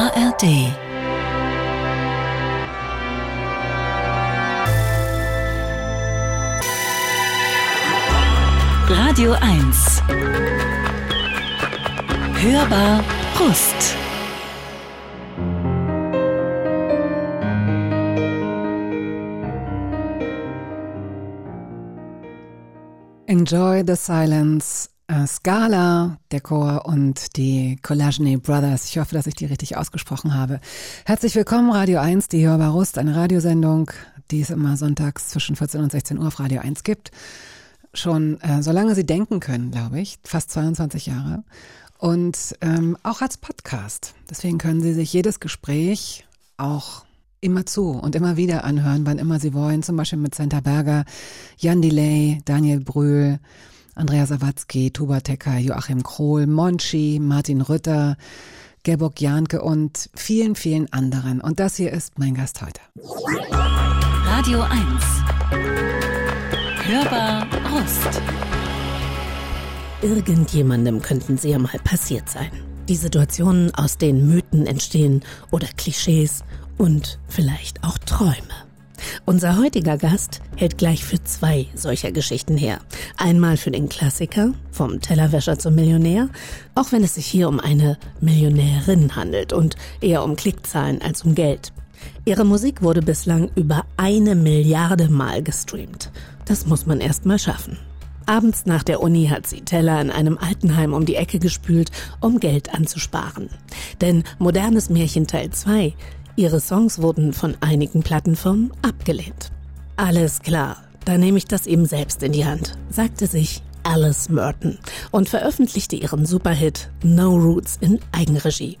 ARD Radio 1 Hörbar Brust Enjoy the Silence Scala, der Chor und die Collagene Brothers. Ich hoffe, dass ich die richtig ausgesprochen habe. Herzlich willkommen, Radio 1, die Hörbar Rust, eine Radiosendung, die es immer sonntags zwischen 14 und 16 Uhr auf Radio 1 gibt. Schon äh, solange Sie denken können, glaube ich, fast 22 Jahre. Und ähm, auch als Podcast. Deswegen können Sie sich jedes Gespräch auch immer zu und immer wieder anhören, wann immer Sie wollen. Zum Beispiel mit Santa Berger, Jan Delay, Daniel Brühl, Andrea Sawatzki, Tuba Tecker, Joachim Krohl, Monchi, Martin Rütter, Gerburg Janke und vielen, vielen anderen. Und das hier ist mein Gast heute. Radio 1 Hörbar Rust Irgendjemandem könnten sie ja mal passiert sein. Die Situationen, aus denen Mythen entstehen oder Klischees und vielleicht auch Träume. Unser heutiger Gast hält gleich für zwei solcher Geschichten her. Einmal für den Klassiker, vom Tellerwäscher zum Millionär, auch wenn es sich hier um eine Millionärin handelt und eher um Klickzahlen als um Geld. Ihre Musik wurde bislang über eine Milliarde Mal gestreamt. Das muss man erst mal schaffen. Abends nach der Uni hat sie Teller in einem Altenheim um die Ecke gespült, um Geld anzusparen. Denn Modernes Märchen Teil 2 Ihre Songs wurden von einigen Plattenfirmen abgelehnt. Alles klar, da nehme ich das eben selbst in die Hand, sagte sich Alice Merton und veröffentlichte ihren Superhit No Roots in Eigenregie.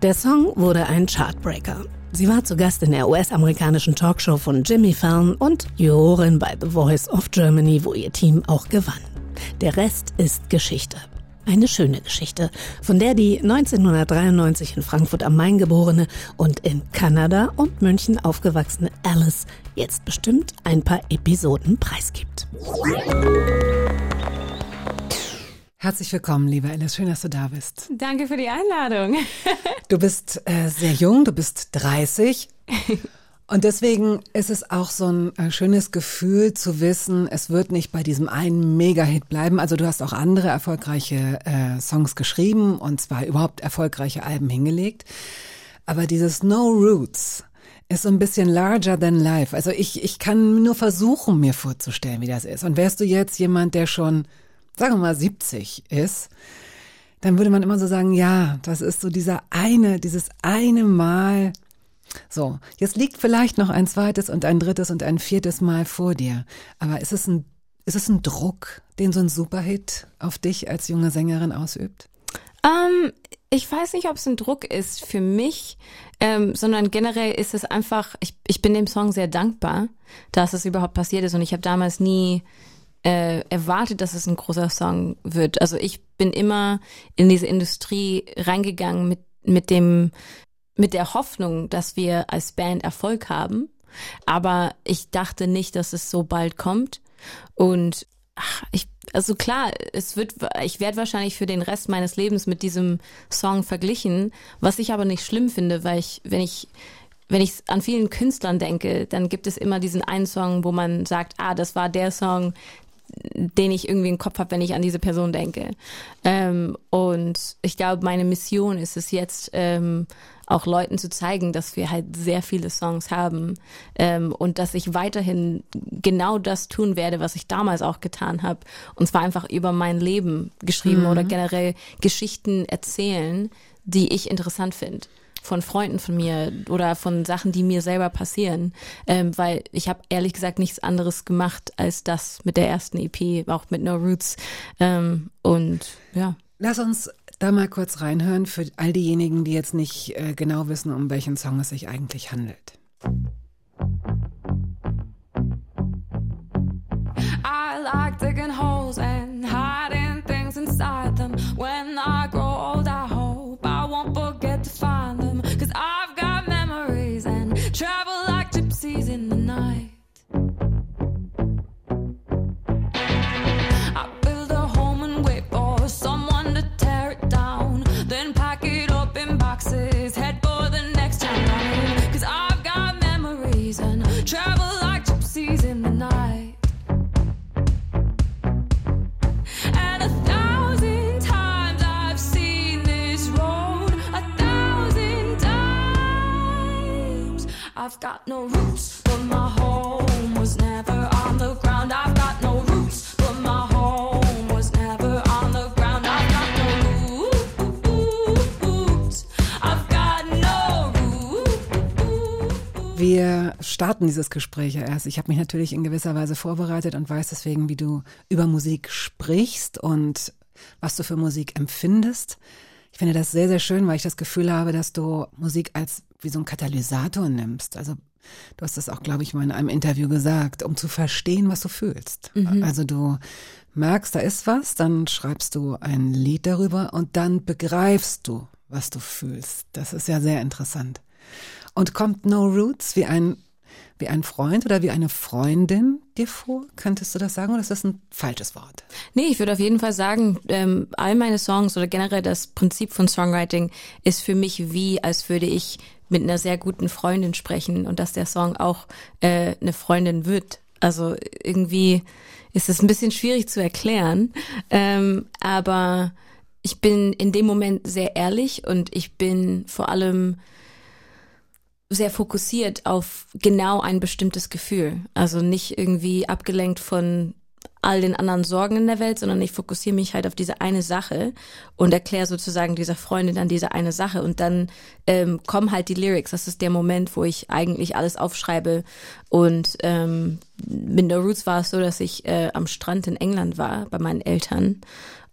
Der Song wurde ein Chartbreaker. Sie war zu Gast in der US-amerikanischen Talkshow von Jimmy Fallon und Jurorin bei The Voice of Germany, wo ihr Team auch gewann. Der Rest ist Geschichte. Eine schöne Geschichte, von der die 1993 in Frankfurt am Main geborene und in Kanada und München aufgewachsene Alice jetzt bestimmt ein paar Episoden preisgibt. Herzlich willkommen, liebe Alice. Schön, dass du da bist. Danke für die Einladung. du bist äh, sehr jung, du bist 30. Und deswegen ist es auch so ein äh, schönes Gefühl zu wissen, es wird nicht bei diesem einen Mega-Hit bleiben. Also du hast auch andere erfolgreiche äh, Songs geschrieben und zwar überhaupt erfolgreiche Alben hingelegt. Aber dieses No Roots ist so ein bisschen larger than life. Also ich, ich kann nur versuchen, mir vorzustellen, wie das ist. Und wärst du jetzt jemand, der schon, sagen wir mal, 70 ist, dann würde man immer so sagen, ja, das ist so dieser eine, dieses eine Mal, so, jetzt liegt vielleicht noch ein zweites und ein drittes und ein viertes Mal vor dir. Aber ist es ein, ist es ein Druck, den so ein Superhit auf dich als junge Sängerin ausübt? Um, ähm, ich weiß nicht, ob es ein Druck ist für mich, ähm, sondern generell ist es einfach, ich, ich bin dem Song sehr dankbar, dass es überhaupt passiert ist und ich habe damals nie äh, erwartet, dass es ein großer Song wird. Also ich bin immer in diese Industrie reingegangen mit, mit dem mit der Hoffnung, dass wir als Band Erfolg haben. Aber ich dachte nicht, dass es so bald kommt. Und ach, ich, also klar, es wird, ich werde wahrscheinlich für den Rest meines Lebens mit diesem Song verglichen, was ich aber nicht schlimm finde, weil ich, wenn ich, wenn ich an vielen Künstlern denke, dann gibt es immer diesen einen Song, wo man sagt, ah, das war der Song, den ich irgendwie im Kopf habe, wenn ich an diese Person denke. Ähm, und ich glaube, meine Mission ist es jetzt, ähm, auch Leuten zu zeigen, dass wir halt sehr viele Songs haben ähm, und dass ich weiterhin genau das tun werde, was ich damals auch getan habe. Und zwar einfach über mein Leben geschrieben mhm. oder generell Geschichten erzählen, die ich interessant finde von Freunden von mir oder von Sachen, die mir selber passieren, ähm, weil ich habe ehrlich gesagt nichts anderes gemacht als das mit der ersten EP, auch mit No Roots ähm, und ja. Lass uns da mal kurz reinhören für all diejenigen, die jetzt nicht äh, genau wissen, um welchen Song es sich eigentlich handelt. I like digging holes starten dieses Gespräch ja erst. Ich habe mich natürlich in gewisser Weise vorbereitet und weiß deswegen, wie du über Musik sprichst und was du für Musik empfindest. Ich finde das sehr, sehr schön, weil ich das Gefühl habe, dass du Musik als wie so ein Katalysator nimmst. Also du hast das auch, glaube ich, mal in einem Interview gesagt, um zu verstehen, was du fühlst. Also du merkst, da ist was, dann schreibst du ein Lied darüber und dann begreifst du, was du fühlst. Das ist ja sehr interessant. Und kommt No Roots wie ein, wie ein Freund oder wie eine Freundin dir vor? Könntest du das sagen oder ist das ein falsches Wort? Nee, ich würde auf jeden Fall sagen, ähm, all meine Songs oder generell das Prinzip von Songwriting ist für mich wie, als würde ich mit einer sehr guten Freundin sprechen und dass der Song auch äh, eine Freundin wird. Also irgendwie ist es ein bisschen schwierig zu erklären, ähm, aber ich bin in dem Moment sehr ehrlich und ich bin vor allem sehr fokussiert auf genau ein bestimmtes Gefühl. Also nicht irgendwie abgelenkt von all den anderen Sorgen in der Welt, sondern ich fokussiere mich halt auf diese eine Sache und erkläre sozusagen dieser Freundin dann diese eine Sache und dann ähm, kommen halt die Lyrics. Das ist der Moment, wo ich eigentlich alles aufschreibe und ähm, mit No Roots war es so, dass ich äh, am Strand in England war bei meinen Eltern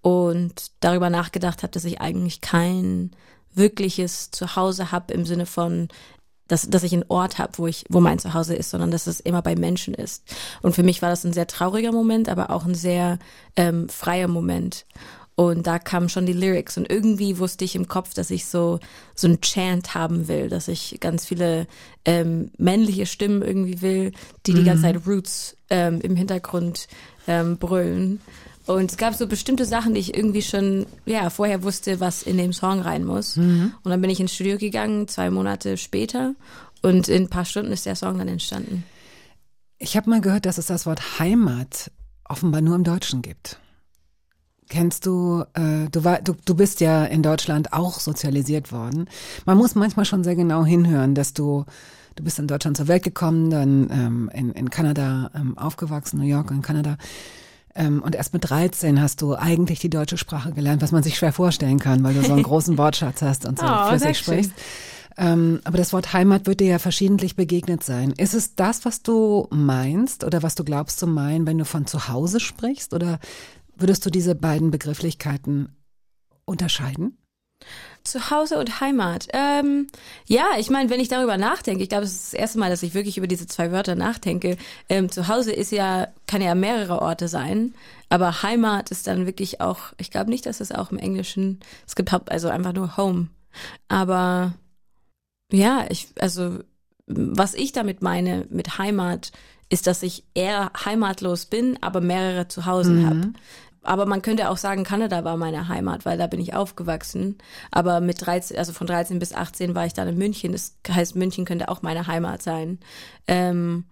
und darüber nachgedacht habe, dass ich eigentlich kein wirkliches Zuhause habe im Sinne von dass, dass ich einen Ort habe, wo ich, wo mein Zuhause ist, sondern dass es immer bei Menschen ist. Und für mich war das ein sehr trauriger Moment, aber auch ein sehr ähm, freier Moment. Und da kamen schon die Lyrics und irgendwie wusste ich im Kopf, dass ich so so ein Chant haben will, dass ich ganz viele ähm, männliche Stimmen irgendwie will, die die ganze Zeit Roots ähm, im Hintergrund ähm, brüllen. Und es gab so bestimmte Sachen, die ich irgendwie schon ja vorher wusste, was in dem Song rein muss. Und dann bin ich ins Studio gegangen, zwei Monate später, und in ein paar Stunden ist der Song dann entstanden. Ich habe mal gehört, dass es das Wort Heimat offenbar nur im Deutschen gibt. Kennst du, äh, du, war, du, du bist ja in Deutschland auch sozialisiert worden. Man muss manchmal schon sehr genau hinhören, dass du, du bist in Deutschland zur Welt gekommen, dann ähm, in, in Kanada ähm, aufgewachsen, New York und Kanada. Ähm, und erst mit 13 hast du eigentlich die deutsche Sprache gelernt, was man sich schwer vorstellen kann, weil du so einen großen Wortschatz hast und so Oh, flüssig sprichst. Ähm, aber das Wort Heimat wird dir ja verschiedentlich begegnet sein. Ist es das, was du meinst oder was du glaubst zu meinen, wenn du von zu Hause sprichst? Oder würdest du diese beiden Begrifflichkeiten unterscheiden? Zuhause und Heimat. Ähm, ja, ich meine, wenn ich darüber nachdenke, ich glaube, es ist das erste Mal, dass ich wirklich über diese zwei Wörter nachdenke. Ähm, Zuhause ist ja, kann ja mehrere Orte sein, aber Heimat ist dann wirklich auch, ich glaube nicht, dass es auch im Englischen, es gibt also einfach nur Home. Aber ja, ich, also was ich damit meine mit Heimat, ist, dass ich eher heimatlos bin, aber mehrere Zuhause habe. Aber man könnte auch sagen, Kanada war meine Heimat, weil da bin ich aufgewachsen. Aber mit 13, also von 13 bis 18 war ich dann in München. Das heißt, München könnte auch meine Heimat sein. Ähm,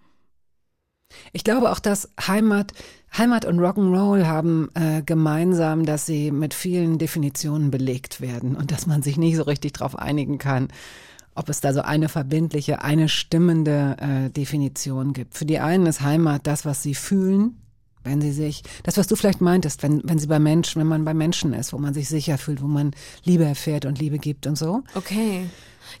Ich glaube auch, dass Heimat, Heimat und Rock'n'Roll haben äh, gemeinsam, dass sie mit vielen Definitionen belegt werden und dass man sich nicht so richtig darauf einigen kann, ob es da so eine verbindliche, eine stimmende äh, Definition gibt. Für die einen ist Heimat das, was sie fühlen, wenn sie sich, das, was du vielleicht meintest, wenn, wenn sie bei Menschen, wenn man bei Menschen ist, wo man sich sicher fühlt, wo man Liebe erfährt und Liebe gibt und so. okay.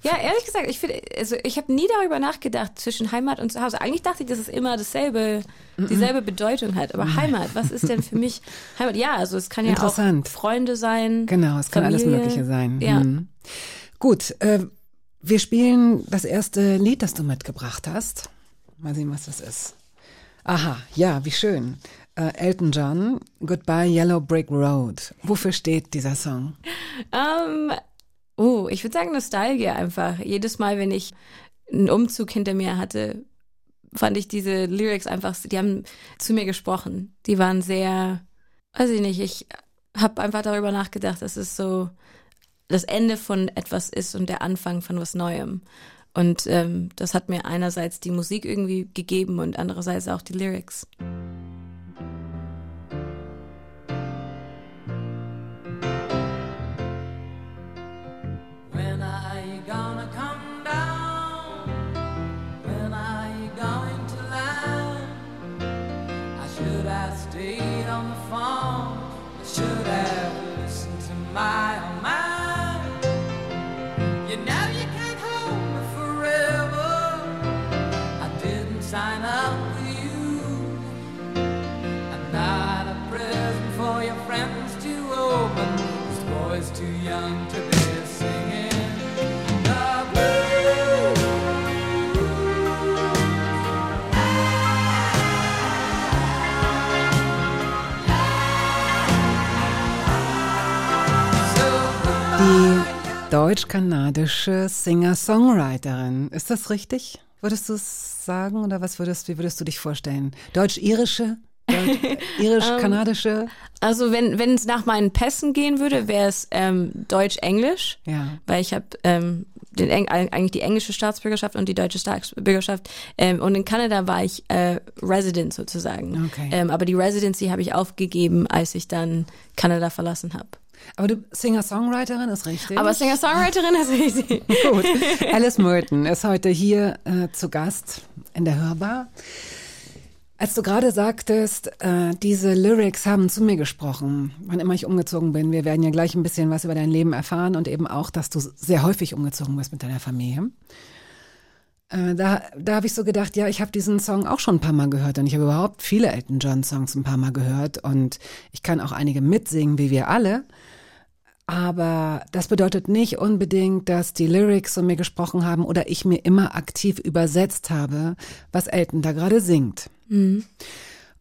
Ja, ehrlich gesagt, ich finde, also ich habe nie darüber nachgedacht zwischen Heimat und Zuhause. Eigentlich dachte ich, dass es immer dasselbe, dieselbe Bedeutung hat. Aber Heimat, was ist denn für mich Heimat? Ja, also es kann ja auch. Freunde sein. Genau, es kann alles Familie. Mögliche sein. Ja. Mhm. Gut, äh, wir spielen das erste Lied, das du mitgebracht hast. Mal sehen, was das ist. Aha, ja, wie schön. Äh, Elton John, Goodbye Yellow Brick Road. Wofür steht dieser Song? Ähm, oh, ich würde sagen Nostalgie einfach. Jedes Mal, wenn ich einen Umzug hinter mir hatte, fand ich diese Lyrics einfach, die haben zu mir gesprochen. Die waren sehr, weiß ich nicht, ich habe einfach darüber nachgedacht, dass es so das Ende von etwas ist und der Anfang von was Neuem. Und ähm, das hat mir einerseits die Musik irgendwie gegeben und andererseits auch die Lyrics. Deutsch-kanadische Singer-Songwriterin. Ist das richtig? Würdest du es sagen oder was würdest, wie würdest du dich vorstellen? Deutsch-irische? Deutsch, Irisch-kanadische? Also wenn wenn es nach meinen Pässen gehen würde, wäre es ähm, Deutsch-Englisch. Ja. Weil ich habe ähm, den Eng eigentlich die englische Staatsbürgerschaft und die deutsche Staatsbürgerschaft. Ähm, und in Kanada war ich äh, Resident sozusagen. Okay. Ähm, aber die Residency habe ich aufgegeben, als ich dann Kanada verlassen habe. Aber du Singer-Songwriterin ist richtig. Aber Singer-Songwriterin ist richtig. Gut. Alice Merton ist heute hier äh, zu Gast in der Hörbar. Als du gerade sagtest, äh, diese Lyrics haben zu mir gesprochen, wann immer ich umgezogen bin. Wir werden ja gleich ein bisschen was über dein Leben erfahren und eben auch, dass du sehr häufig umgezogen bist mit deiner Familie. Äh, da da habe ich so gedacht, ja, ich habe diesen Song auch schon ein paar Mal gehört und ich habe überhaupt viele Elton John Songs ein paar Mal gehört und ich kann auch einige mitsingen, wie wir alle. Aber das bedeutet nicht unbedingt, dass die Lyrics zu mir gesprochen haben oder ich mir immer aktiv übersetzt habe, was Elton da gerade singt.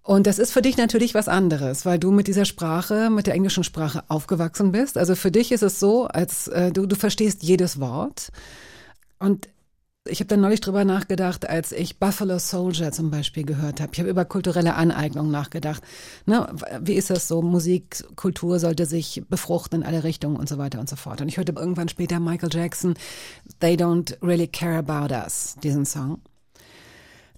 Und das ist für dich natürlich was anderes, weil du mit dieser Sprache, mit der englischen Sprache aufgewachsen bist. Also für dich ist es so, als äh, du, du verstehst jedes Wort. Und ich habe dann neulich drüber nachgedacht, als ich Buffalo Soldier zum Beispiel gehört habe. Ich habe über kulturelle Aneignung nachgedacht. Ne, wie ist das so? Musik, Kultur sollte sich befruchten in alle Richtungen und so weiter und so fort. Und ich hörte irgendwann später Michael Jackson, They Don't Really Care About Us, diesen Song.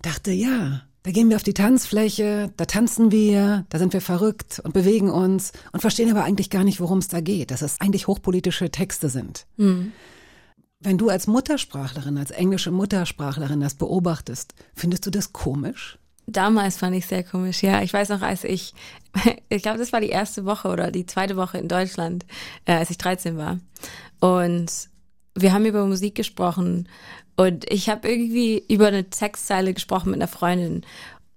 Dachte, ja, da gehen wir auf die Tanzfläche, da tanzen wir, da sind wir verrückt und bewegen uns und verstehen aber eigentlich gar nicht, worum es da geht, dass es eigentlich hochpolitische Texte sind. Wenn du als Muttersprachlerin, als englische Muttersprachlerin das beobachtest, findest du das komisch? Damals fand ich sehr komisch, ja. Ich weiß noch, als ich, ich glaube, das war die erste Woche oder die zweite Woche in Deutschland, äh, als ich 13 war. Und wir haben über Musik gesprochen und ich habe irgendwie über eine Textzeile gesprochen mit einer Freundin.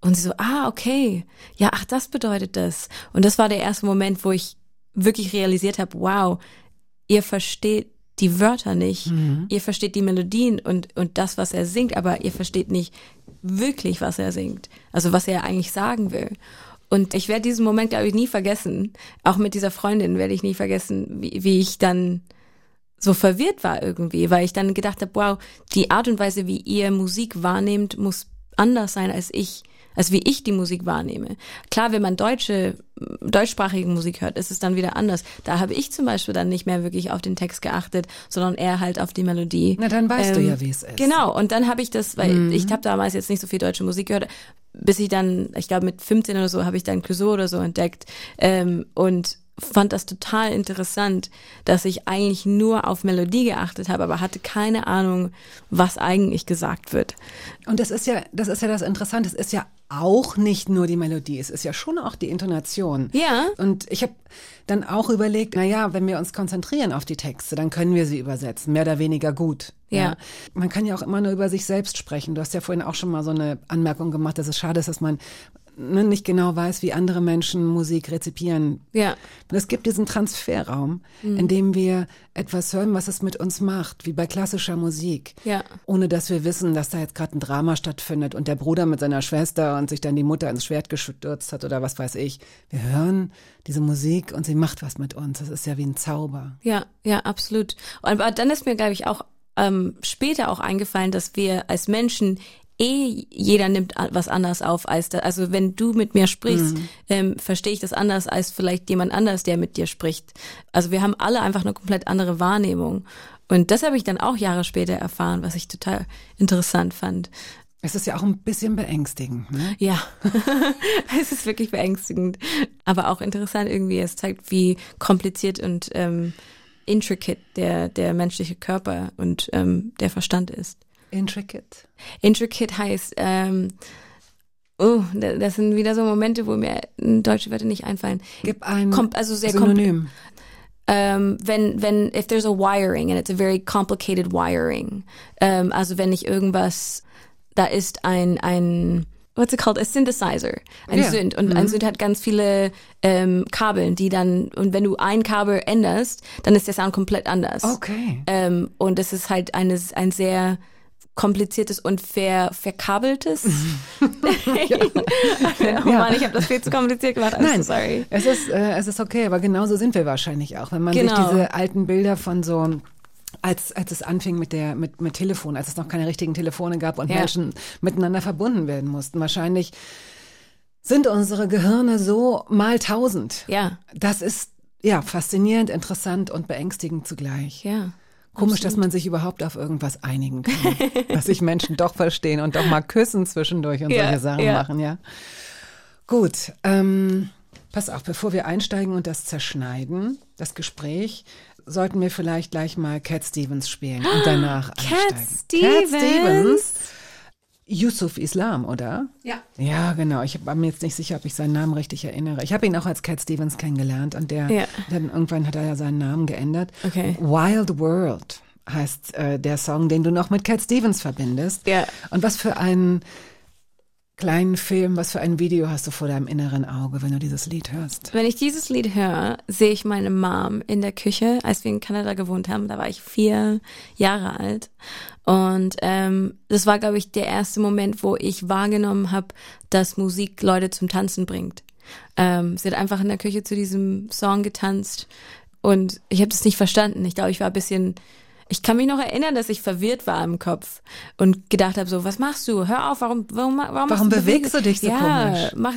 Und sie so, ah, okay, ja, ach, das bedeutet das. Und das war der erste Moment, wo ich wirklich realisiert habe, wow, ihr versteht die Wörter nicht. Ihr versteht die Melodien und, und das, was er singt, aber ihr versteht nicht wirklich, was er singt. Also was er eigentlich sagen will. Und ich werde diesen Moment, glaube ich, nie vergessen. Auch mit dieser Freundin werde ich nie vergessen, wie, wie ich dann so verwirrt war irgendwie, weil ich dann gedacht habe, wow, die Art und Weise, wie ihr Musik wahrnehmt, muss anders sein als ich, als wie ich die Musik wahrnehme. Klar, wenn man deutsche, deutschsprachige Musik hört, ist es dann wieder anders. Da habe ich zum Beispiel dann nicht mehr wirklich auf den Text geachtet, sondern eher halt auf die Melodie. Na, dann weißt du Ähm, ja, wie es ist. Genau, und dann habe ich das, weil ich habe damals jetzt nicht so viel deutsche Musik gehört, bis ich dann, ich glaube mit 15 oder so, habe ich dann Clouseau oder so entdeckt ähm, und fand das total interessant, dass ich eigentlich nur auf Melodie geachtet habe, aber hatte keine Ahnung, was eigentlich gesagt wird. Und das ist ja, das ist ja das Interessante. Es ist ja auch nicht nur die Melodie, es ist ja schon auch die Intonation. Ja. Und ich habe dann auch überlegt, na ja, wenn wir uns konzentrieren auf die Texte, dann können wir sie übersetzen, mehr oder weniger gut. Ja. Man kann ja auch immer nur über sich selbst sprechen. Du hast ja vorhin auch schon mal so eine Anmerkung gemacht, dass es schade ist, dass man ne, nicht genau weiß, wie andere Menschen Musik rezipieren. Ja. Und es gibt diesen Transferraum, in dem wir etwas hören, was es mit uns macht, wie bei klassischer Musik. Ja. Ohne dass wir wissen, dass da jetzt gerade ein Drama stattfindet und der Bruder mit seiner Schwester und sich dann die Mutter ins Schwert gestürzt hat oder was weiß ich. Wir hören diese Musik und sie macht was mit uns. Das ist ja wie ein Zauber. Ja, ja, absolut. Und dann ist mir, glaube ich, auch ähm, später auch eingefallen, dass wir als Menschen eh jeder nimmt was anders auf als da. Also wenn du mit mir sprichst, ähm, verstehe ich das anders als vielleicht jemand anders, der mit dir spricht. Also wir haben alle einfach eine komplett andere Wahrnehmung. Und das habe ich dann auch Jahre später erfahren, was ich total interessant fand. Es ist ja auch ein bisschen beängstigend. Ne? Ja, es ist wirklich beängstigend, aber auch interessant irgendwie. Es zeigt, wie kompliziert und ähm, intricate der, der menschliche Körper und ähm, der Verstand ist. Intricate. Intricate heißt, ähm, oh, da- das sind wieder so Momente, wo mir deutsche Wörter nicht einfallen. Gib ein Kom also sehr Synonym. ähm, wenn, wenn, if there's a wiring and it's a very complicated wiring, ähm, also wenn ich irgendwas, da ist ein, ein, what's it called? A synthesizer. Ein Ja. Synth. Und ein Synth hat ganz viele ähm, Kabeln, die dann, und wenn du ein Kabel änderst, dann ist der Sound komplett anders. Okay. Ähm, und es ist halt eine, ein sehr kompliziertes und ver, verkabeltes. oh Mann, ich habe das viel zu kompliziert gemacht. I'm Nein, so sorry. es ist, äh, es ist okay, aber genauso sind wir wahrscheinlich auch. Wenn man Genau. sich diese alten Bilder von so als, als es anfing mit der mit, mit Telefon, als es noch keine richtigen Telefone gab und Ja. Menschen miteinander verbunden werden mussten. Wahrscheinlich sind unsere Gehirne so mal tausend. Ja, Das ist ja faszinierend, interessant und beängstigend zugleich. ja. Komisch, dass man sich überhaupt auf irgendwas einigen kann. dass sich Menschen doch verstehen und doch mal küssen zwischendurch und Ja, solche Sachen ja. machen, ja. Gut, ähm, pass auf, bevor wir einsteigen und das zerschneiden, das Gespräch, sollten wir vielleicht gleich mal Cat Stevens spielen und danach Cat einsteigen. Stevens. Cat Stevens. Yusuf Islam, oder? Ja. Ja, genau. Ich war mir jetzt nicht sicher, ob ich seinen Namen richtig erinnere. Ich habe ihn auch als Cat Stevens kennengelernt und der Ja. dann irgendwann hat er ja seinen Namen geändert. Okay. Wild World heißt äh, der Song, den du noch mit Cat Stevens verbindest. Ja. Und was für einen kleinen Film, was für ein Video hast du vor deinem inneren Auge, wenn du dieses Lied hörst? Wenn ich dieses Lied höre, sehe ich meine Mom in der Küche, als wir in Kanada gewohnt haben. Da war ich vier Jahre alt. Und ähm, das war, glaube ich, der erste Moment, wo ich wahrgenommen habe, dass Musik Leute zum Tanzen bringt. Ähm, sie hat einfach in der Küche zu diesem Song getanzt und ich habe das nicht verstanden. Ich glaube, ich war ein bisschen ich kann mich noch erinnern, dass ich verwirrt war im Kopf und gedacht habe so, was machst du? Hör auf, warum warum warum, machst bewegst du dich so ja, komisch? Mach,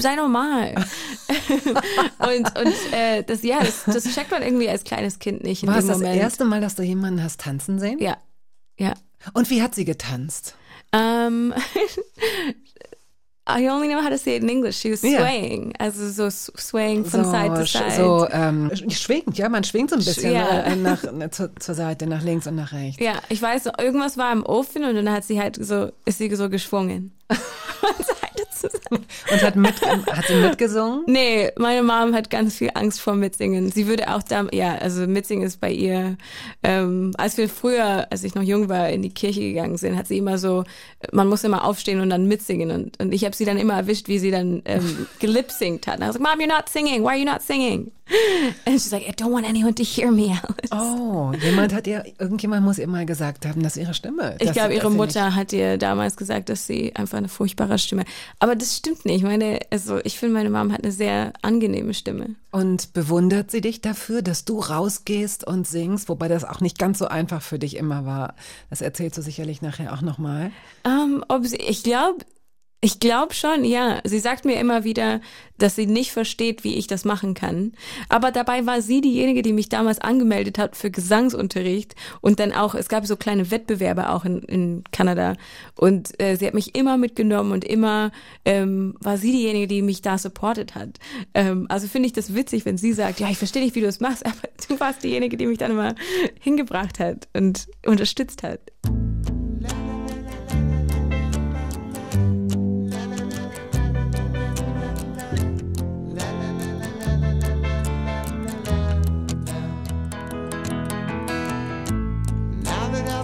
sei normal. und und äh, das ja, das, das checkt man irgendwie als kleines Kind nicht War es das Moment. erste Mal, dass du jemanden hast tanzen sehen? Ja. Ja. Und wie hat sie getanzt? Um, I only know how to say it in English. She was swaying. Also so swaying von side to side. so ähm, schwingend, ja, man schwingt so ein bisschen Ja. äh, nach, äh, zur, zur Seite, nach links und nach rechts. Ja, ich weiß, so, irgendwas war im Ofen und dann hat sie halt so, ist sie so geschwungen. Und hat, mit, hat sie mitgesungen? Nee, meine Mom hat ganz viel Angst vor Mitsingen. Sie würde auch da, ja, also Mitsingen ist bei ihr, ähm, als wir früher, als ich noch jung war, in die Kirche gegangen sind, hat sie immer so, man muss immer aufstehen und dann mitsingen und, und ich habe sie dann immer erwischt, wie sie dann ähm, gelipsingt hat. Und I was like, Mom, you're not singing. Why are you not singing? And she's like, I don't want anyone to hear me, Alice. Oh, jemand hat ihr, irgendjemand muss ihr mal gesagt haben, dass ihre Stimme. Ich glaube, ihre Mutter hat ihr damals gesagt, dass sie einfach eine furchtbare Stimme. Aber das stimmt nicht. Meine, also ich finde, meine Mom hat eine sehr angenehme Stimme. Und bewundert sie dich dafür, dass du rausgehst und singst, wobei das auch nicht ganz so einfach für dich immer war. Das erzählst du sicherlich nachher auch nochmal. Ähm, ob sie, ich glaube, ich glaube schon, ja. Sie sagt mir immer wieder, dass sie nicht versteht, wie ich das machen kann. Aber dabei war sie diejenige, die mich damals angemeldet hat für Gesangsunterricht und dann auch, es gab so kleine Wettbewerbe auch in, in Kanada und äh, sie hat mich immer mitgenommen und immer ähm, war sie diejenige, die mich da supportet hat. Ähm, also finde ich das witzig, wenn sie sagt, ja, ich verstehe nicht, wie du es machst, aber du warst diejenige, die mich dann immer hingebracht hat und unterstützt hat.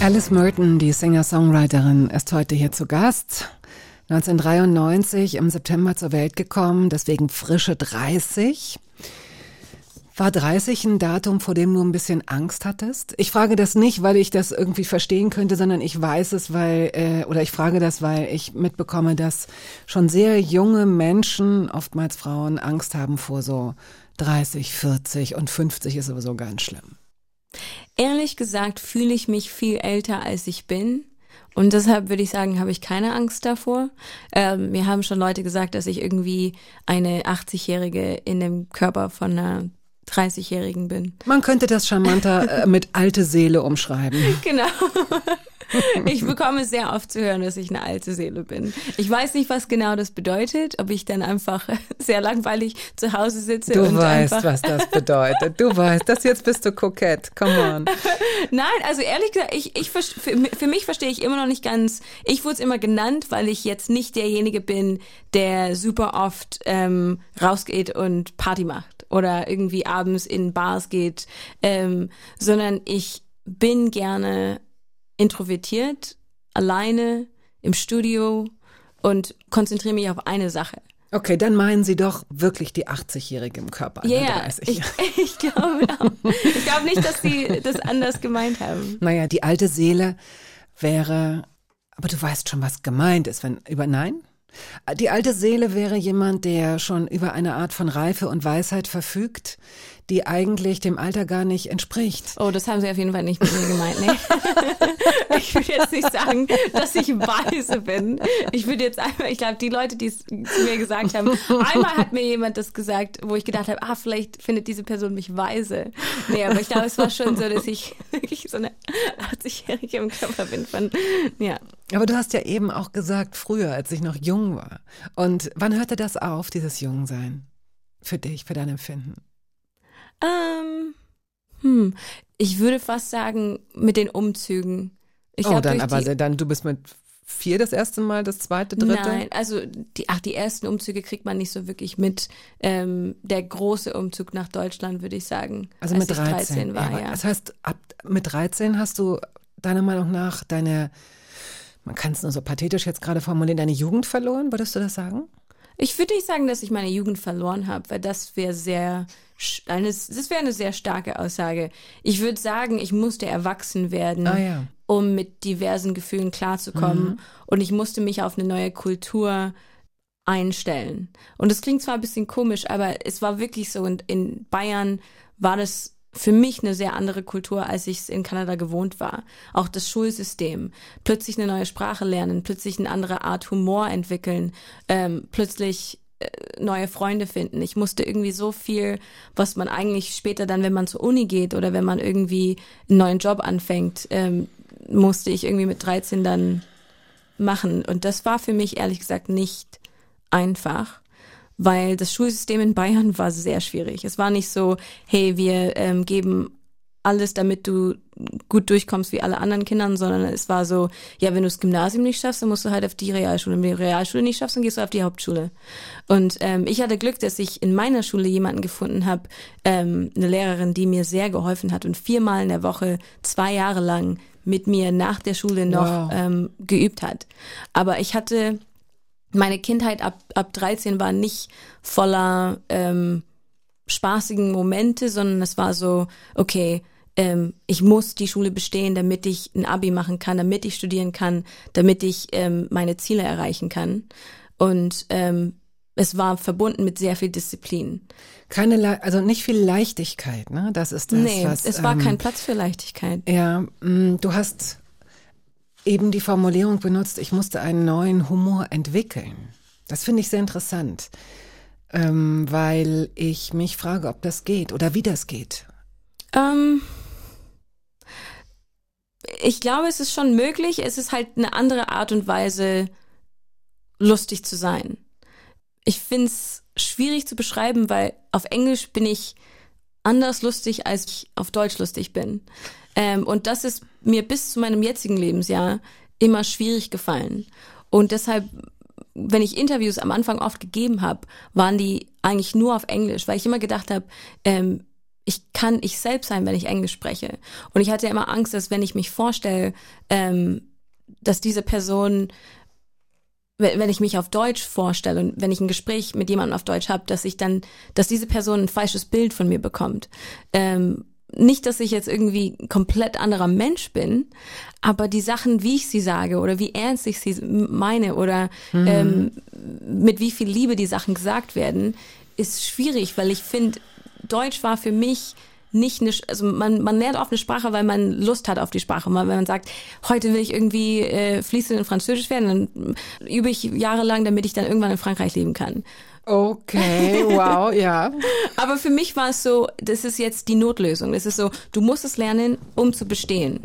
Alice Merton, die Singer-Songwriterin, ist heute hier zu Gast. 1993 im September zur Welt gekommen, deswegen frische 30. War 30 ein Datum, vor dem du ein bisschen Angst hattest? Ich frage das nicht, weil ich das irgendwie verstehen könnte, sondern ich weiß es, weil, äh, oder ich frage das, weil ich mitbekomme, dass schon sehr junge Menschen, oftmals Frauen, Angst haben vor so 30, 40 und 50 ist sowieso ganz schlimm. Ehrlich gesagt fühle ich mich viel älter, als ich bin. Und deshalb würde ich sagen, habe ich keine Angst davor. Ähm, mir haben schon Leute gesagt, dass ich irgendwie eine 80-Jährige in dem Körper von einer 30-Jährigen bin. Man könnte das charmanter äh, mit alte Seele umschreiben. Genau. Ich bekomme sehr oft zu hören, dass ich eine alte Seele bin. Ich weiß nicht, was genau das bedeutet, ob ich dann einfach sehr langweilig zu Hause sitze Du und weißt, einfach was das bedeutet. Du weißt, das jetzt bist du kokett. Come on. Nein, also ehrlich gesagt, ich, ich für, für mich verstehe ich immer noch nicht ganz. Ich wurde es immer genannt, weil ich jetzt nicht derjenige bin, der super oft ähm, rausgeht und Party macht oder irgendwie abends in Bars geht, ähm, sondern ich bin gerne introvertiert, alleine im Studio und konzentriere mich auf eine Sache. Okay, dann meinen Sie doch wirklich die 80-Jährige im Körper. einer Ja, yeah, 30. ich, ich glaube. Ich glaube nicht, dass sie das anders gemeint haben. Naja, die alte Seele wäre, aber du weißt schon, was gemeint ist, wenn über nein? Die alte Seele wäre jemand, der schon über eine Art von Reife und Weisheit verfügt, die eigentlich dem Alter gar nicht entspricht. Oh, das haben sie auf jeden Fall nicht mit mir gemeint, nee. ich würde jetzt nicht sagen, dass ich weise bin. Ich würde jetzt einmal, ich glaube, die Leute, die es zu mir gesagt haben, einmal hat mir jemand das gesagt, wo ich gedacht habe, ah, vielleicht findet diese Person mich weise. Nee, aber ich glaube, es war schon so, dass ich wirklich so eine 80-Jährige im Körper bin von, ja. Aber du hast ja eben auch gesagt, früher, als ich noch jung war. Und wann hörte das auf, dieses Jungsein? Für dich, für dein Empfinden? Ähm, hm, ich würde fast sagen, mit den Umzügen. Ich oh, dann aber dann, du bist mit vier das erste Mal, das zweite, dritte? Nein, also die, ach, die ersten Umzüge kriegt man nicht so wirklich mit. Ähm, der große Umzug nach Deutschland, würde ich sagen. Also als mit ich 13. war, aber ja. Das heißt, ab, mit 13 hast du deiner Meinung nach deine, man kann es nur so pathetisch jetzt gerade formulieren, deine Jugend verloren, würdest du das sagen? Ich würde nicht sagen, dass ich meine Jugend verloren habe, weil das wäre sehr, eine, das wäre eine sehr starke Aussage. Ich würde sagen, ich musste erwachsen werden, Ah, ja. um mit diversen Gefühlen klarzukommen. Und ich musste mich auf eine neue Kultur einstellen. Und das klingt zwar ein bisschen komisch, aber es war wirklich so. Und in Bayern war das für mich eine sehr andere Kultur, als ich es in Kanada gewohnt war. Auch das Schulsystem, plötzlich eine neue Sprache lernen, plötzlich eine andere Art Humor entwickeln, ähm, plötzlich äh, neue Freunde finden. Ich musste irgendwie so viel, was man eigentlich später dann, wenn man zur Uni geht oder wenn man irgendwie einen neuen Job anfängt, ähm, musste ich irgendwie mit 13 dann machen. Und das war für mich ehrlich gesagt nicht einfach, weil das Schulsystem in Bayern war sehr schwierig. Es war nicht so, hey, wir ähm, geben alles, damit du gut durchkommst wie alle anderen Kindern, sondern es war so, ja, wenn du das Gymnasium nicht schaffst, dann musst du halt auf die Realschule. Wenn du die Realschule nicht schaffst, dann gehst du auf die Hauptschule. Und ähm, ich hatte Glück, dass ich in meiner Schule jemanden gefunden habe, ähm, eine Lehrerin, die mir sehr geholfen hat und viermal in der Woche, zwei Jahre lang mit mir nach der Schule noch Wow. ähm, geübt hat. Aber ich hatte meine Kindheit ab, ab 13 war nicht voller ähm, spaßigen Momente, sondern es war so, okay, ähm, ich muss die Schule bestehen, damit ich ein Abi machen kann, damit ich studieren kann, damit ich ähm, meine Ziele erreichen kann. Und ähm, es war verbunden mit sehr viel Disziplin. Keine, Le also nicht viel Leichtigkeit, ne? Das ist das, nee, was. es war ähm, kein Platz für Leichtigkeit. Ja, mh, du hast eben die Formulierung benutzt, ich musste einen neuen Humor entwickeln. Das finde ich sehr interessant, ähm, weil ich mich frage, ob das geht oder wie das geht. Ähm, ich glaube, es ist schon möglich. Es ist halt eine andere Art und Weise, lustig zu sein. Ich finde es schwierig zu beschreiben, weil auf Englisch bin ich anders lustig, als ich auf Deutsch lustig bin. Ähm, und das ist mir bis zu meinem jetzigen Lebensjahr immer schwierig gefallen. Und deshalb, wenn ich Interviews am Anfang oft gegeben habe, waren die eigentlich nur auf Englisch, weil ich immer gedacht habe, ähm, ich kann ich selbst sein, wenn ich Englisch spreche. Und ich hatte immer Angst, dass wenn ich mich vorstelle, ähm, dass diese Person, wenn ich mich auf Deutsch vorstelle und wenn ich ein Gespräch mit jemandem auf Deutsch habe, dass ich dann, dass diese Person ein falsches Bild von mir bekommt. Ähm, nicht, dass ich jetzt irgendwie komplett anderer Mensch bin, aber die Sachen, wie ich sie sage oder wie ernst ich sie meine oder ähm, mit wie viel Liebe die Sachen gesagt werden, ist schwierig, weil ich finde, Deutsch war für mich nicht eine, also man, man lernt oft eine Sprache, weil man Lust hat auf die Sprache. Mal, wenn man sagt, heute will ich irgendwie äh, fließend in Französisch werden, dann übe ich jahrelang, damit ich dann irgendwann in Frankreich leben kann. Okay, wow, ja. Aber für mich war es so, das ist jetzt die Notlösung. Das ist so, du musst es lernen, um zu bestehen.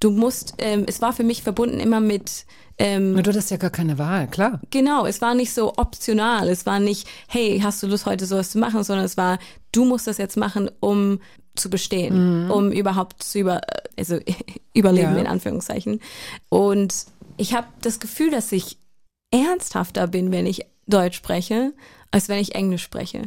Du musst, ähm, es war für mich verbunden immer mit, ähm, du hattest ja gar keine Wahl, klar. genau, es war nicht so optional. Es war nicht, hey, hast du Lust heute sowas zu machen, sondern es war, du musst das jetzt machen, um zu bestehen, um überhaupt zu über, also überleben Ja. in Anführungszeichen. Und ich habe das Gefühl, dass ich ernsthafter bin, wenn ich Deutsch spreche, als wenn ich Englisch spreche.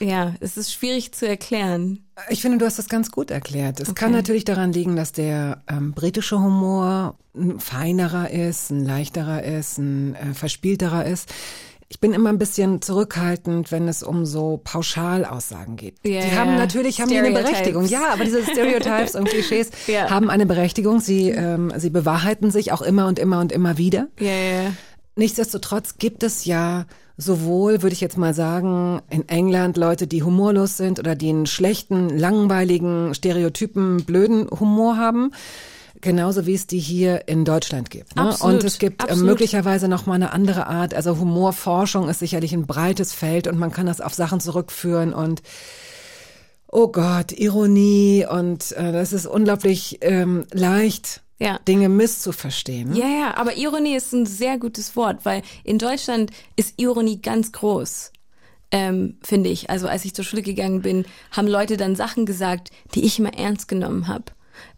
Ja, es ist schwierig zu erklären. Ich finde, du hast das ganz gut erklärt. Es Okay. kann natürlich daran liegen, dass der ähm, britische Humor ein feinerer ist, ein leichterer ist, ein äh, verspielterer ist. Ich bin immer ein bisschen zurückhaltend, wenn es um so Pauschalaussagen geht. Ja, die haben natürlich haben die eine. Berechtigung. Ja, aber diese Stereotypes und Klischees Ja. haben eine Berechtigung. Sie, ähm, sie bewahrheiten sich auch immer und immer und immer wieder. Ja. Nichtsdestotrotz gibt es ja sowohl, würde ich jetzt mal sagen, in England Leute, die humorlos sind oder die einen schlechten, langweiligen, stereotypen, blöden Humor haben. Genauso wie es die hier in Deutschland gibt. Ne? Absolut, Und es gibt äh, absolut. möglicherweise noch mal eine andere Art. Also Humorforschung ist sicherlich ein breites Feld und man kann das auf Sachen zurückführen und oh Gott, Ironie und äh, das ist unglaublich ähm, leicht, Ja. Dinge misszuverstehen. Ja, ja, aber Ironie ist ein sehr gutes Wort, weil in Deutschland ist Ironie ganz groß, ähm, finde ich. Also als ich zur Schule gegangen bin, haben Leute dann Sachen gesagt, die ich immer ernst genommen habe.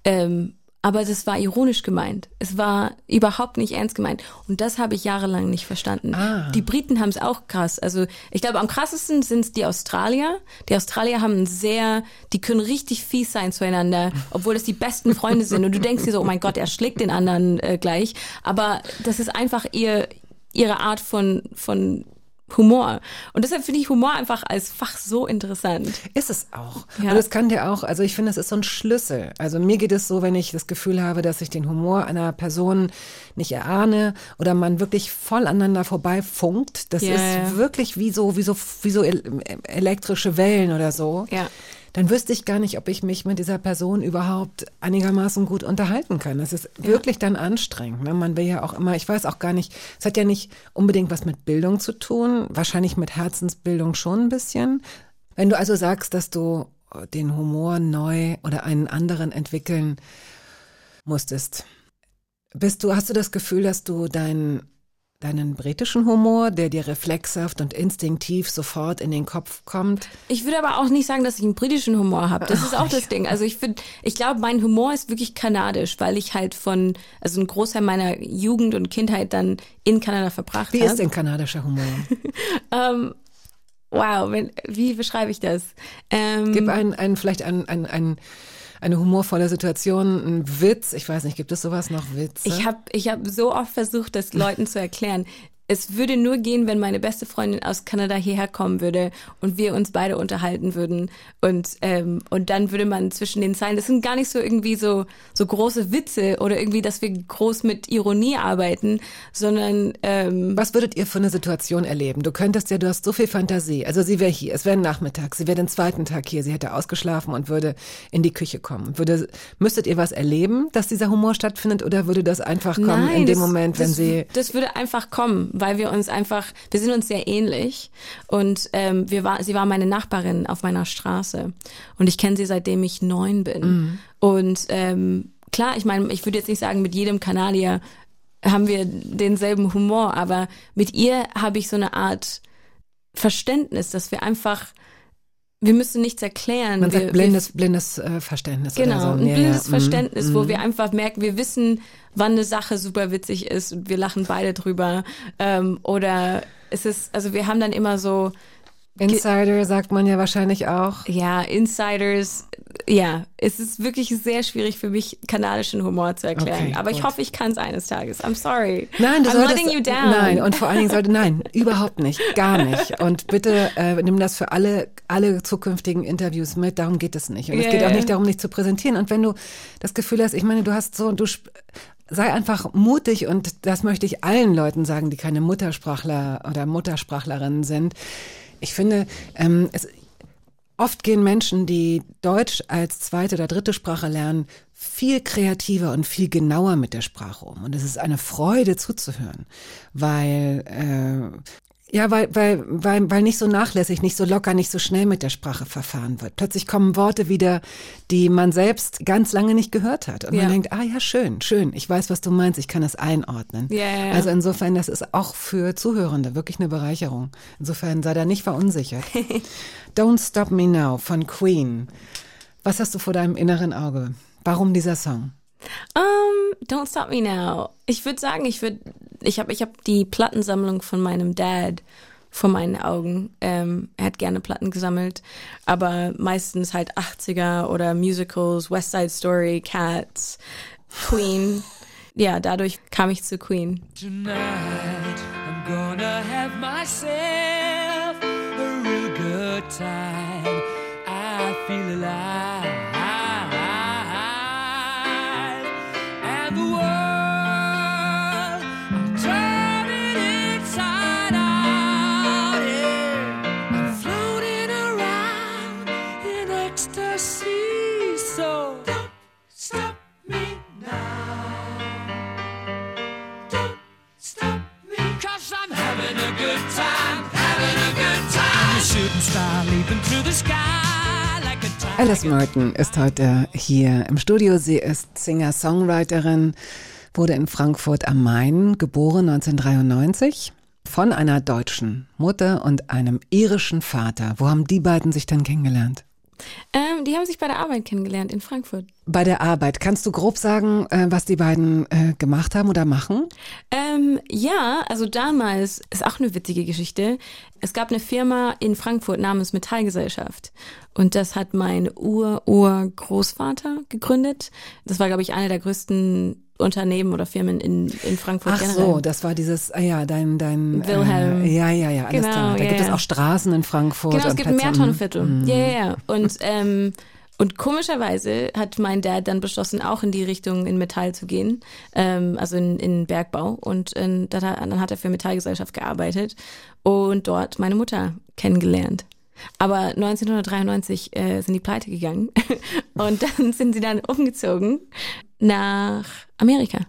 Ähm, aber das war ironisch gemeint. Es war überhaupt nicht ernst gemeint. Und das habe ich jahrelang nicht verstanden. Ah. Die Briten haben es auch krass. Also ich glaube, am krassesten sind es die Australier. Die Australier haben sehr, die können richtig fies sein zueinander, obwohl es die besten Freunde sind. Und du denkst dir so, oh mein Gott, er schlägt den anderen äh, gleich. Aber das ist einfach ihr, ihre Art von, von Humor. Und deshalb finde ich Humor einfach als Fach so interessant. Ist es auch. Ja. Und es kann dir auch, also ich finde, es ist so ein Schlüssel. Also mir geht es so, wenn ich das Gefühl habe, dass ich den Humor einer Person nicht erahne oder man wirklich voll aneinander vorbei funkt. Das Ja, ist wirklich wie so, wie so, wie so el- elektrische Wellen oder so. Ja. Dann wüsste ich gar nicht, ob ich mich mit dieser Person überhaupt einigermaßen gut unterhalten kann. Das ist wirklich dann anstrengend. Ne? Man will ja auch immer, ich weiß auch gar nicht, es hat ja nicht unbedingt was mit Bildung zu tun, wahrscheinlich mit Herzensbildung schon ein bisschen. Wenn du also sagst, dass du den Humor neu oder einen anderen entwickeln musstest, bist du, hast du das Gefühl, dass du deinen deinen britischen Humor, der dir reflexhaft und instinktiv sofort in den Kopf kommt, Ich würde aber auch nicht sagen, dass ich einen britischen Humor habe. Das ist auch das Ding. Also ich finde, ich glaube, mein Humor ist wirklich kanadisch, weil ich halt von, also ein Großteil meiner Jugend und Kindheit dann in Kanada verbracht Wie habe. ist denn kanadischer Humor? Ähm, wow, wenn, wie beschreibe ich das? Ähm, Gib ein, ein, vielleicht ein, ein, ein, eine humorvolle Situation, ein Witz. Ich weiß nicht, gibt es sowas noch Witze? Ich habe ich hab so oft versucht, das Leuten zu erklären. Es würde nur gehen, wenn meine beste Freundin aus Kanada hierher kommen würde und wir uns beide unterhalten würden. Und, ähm, und dann würde man zwischen den Zeilen, das sind gar nicht so irgendwie so, so große Witze oder irgendwie, dass wir groß mit Ironie arbeiten, sondern ähm, Was würdet ihr für eine Situation erleben? Du könntest ja, du hast so viel Fantasie. Also sie wäre hier, es wäre ein Nachmittag, sie wäre den zweiten Tag hier, sie hätte ausgeschlafen und würde in die Küche kommen. Würde, müsstet ihr was erleben, dass dieser Humor stattfindet oder würde das einfach kommen in dem das- Moment, wenn das, sie... Das würde einfach kommen, weil wir uns einfach, wir sind uns sehr ähnlich und ähm, wir war, sie war meine Nachbarin auf meiner Straße und ich kenne sie seitdem ich neun bin. Mhm. Und ähm, klar, ich meine, ich würde jetzt nicht sagen, mit jedem Kanadier haben wir denselben Humor, aber mit ihr habe ich so eine Art Verständnis, dass wir einfach, wir müssen nichts erklären. Man wir, sagt blindes, blindes äh, Verständnis Genau, so. ein Ja, blindes ja. Mhm. Verständnis, wo wir einfach merken, wir wissen, wann eine Sache super witzig ist und wir lachen beide drüber. Ähm, oder es ist, also wir haben dann immer so, Insider sagt man ja wahrscheinlich auch. ja, Insiders, ja, es ist wirklich sehr schwierig für mich, kanadischen Humor zu erklären. Okay, Aber ich gut. hoffe, ich kann es eines Tages. I'm sorry. Nein, du I'm solltest, letting you down. Nein, und vor allen Dingen sollte, nein, überhaupt nicht, gar nicht. Und bitte äh, nimm das für alle, alle zukünftigen Interviews mit, darum geht es nicht. Und es Ja, geht auch nicht darum, dich zu präsentieren. Und wenn du das Gefühl hast, ich meine, du hast so, du sei einfach mutig und das möchte ich allen Leuten sagen, die keine Muttersprachler oder Muttersprachlerinnen sind. Ich finde, ähm, es, Oft gehen Menschen, die Deutsch als zweite oder dritte Sprache lernen, viel kreativer und viel genauer mit der Sprache um. Und es ist eine Freude zuzuhören, weil äh, ja, weil, weil, weil, weil nicht so nachlässig, nicht so locker, nicht so schnell mit der Sprache verfahren wird. Plötzlich kommen Worte wieder, die man selbst ganz lange nicht gehört hat. Und Ja. man denkt, ah ja, schön, schön, ich weiß, was du meinst, ich kann das einordnen. Ja, ja. Also insofern, das ist auch für Zuhörende wirklich eine Bereicherung. Insofern sei da nicht verunsichert. Don't Stop Me Now von Queen. Was hast du vor deinem inneren Auge? Warum dieser Song? Um, Don't Stop Me Now. Ich würde sagen, ich würde, ich habe ich hab die Plattensammlung von meinem Dad vor meinen Augen. Ähm, er hat gerne Platten gesammelt, aber meistens halt 80er oder Musicals, West Side Story, Cats, Queen. ja, dadurch kam ich zu Queen. Tonight I'm gonna have myself a real good time. I feel alive. Alice Merton ist heute hier im Studio. Sie ist Singer-Songwriterin, wurde in Frankfurt am Main geboren 1993 von einer deutschen Mutter und einem irischen Vater. Wo haben die beiden sich denn kennengelernt? Ähm, die haben sich bei der Arbeit kennengelernt in Frankfurt. Bei der Arbeit. Kannst du grob sagen, äh, was die beiden äh, gemacht haben oder machen? Ähm, ja, also damals ist auch eine witzige Geschichte. Es gab eine Firma in Frankfurt namens Metallgesellschaft. Und das hat mein Ur-Ur-Großvater gegründet. Das war, glaube ich, eine der größten Unternehmen oder Firmen in, in Frankfurt Ach generell. so, das war dieses, ah ja, dein, dein Wilhelm. Äh, ja, ja, ja, alles Genau, klar. Da ja, gibt es ja. auch Straßen in Frankfurt. Genau, es gibt Plätze. Mehrtonnenviertel. Mhm. Ja, ja, ja. Und, ähm, und komischerweise hat mein Dad dann beschlossen, auch in die Richtung in Metall zu gehen, ähm, also in, in Bergbau. Und ähm, dann, hat, dann hat er für Metallgesellschaft gearbeitet und dort meine Mutter kennengelernt. Aber 1993 äh, sind die pleite gegangen und dann sind sie dann umgezogen nach Amerika.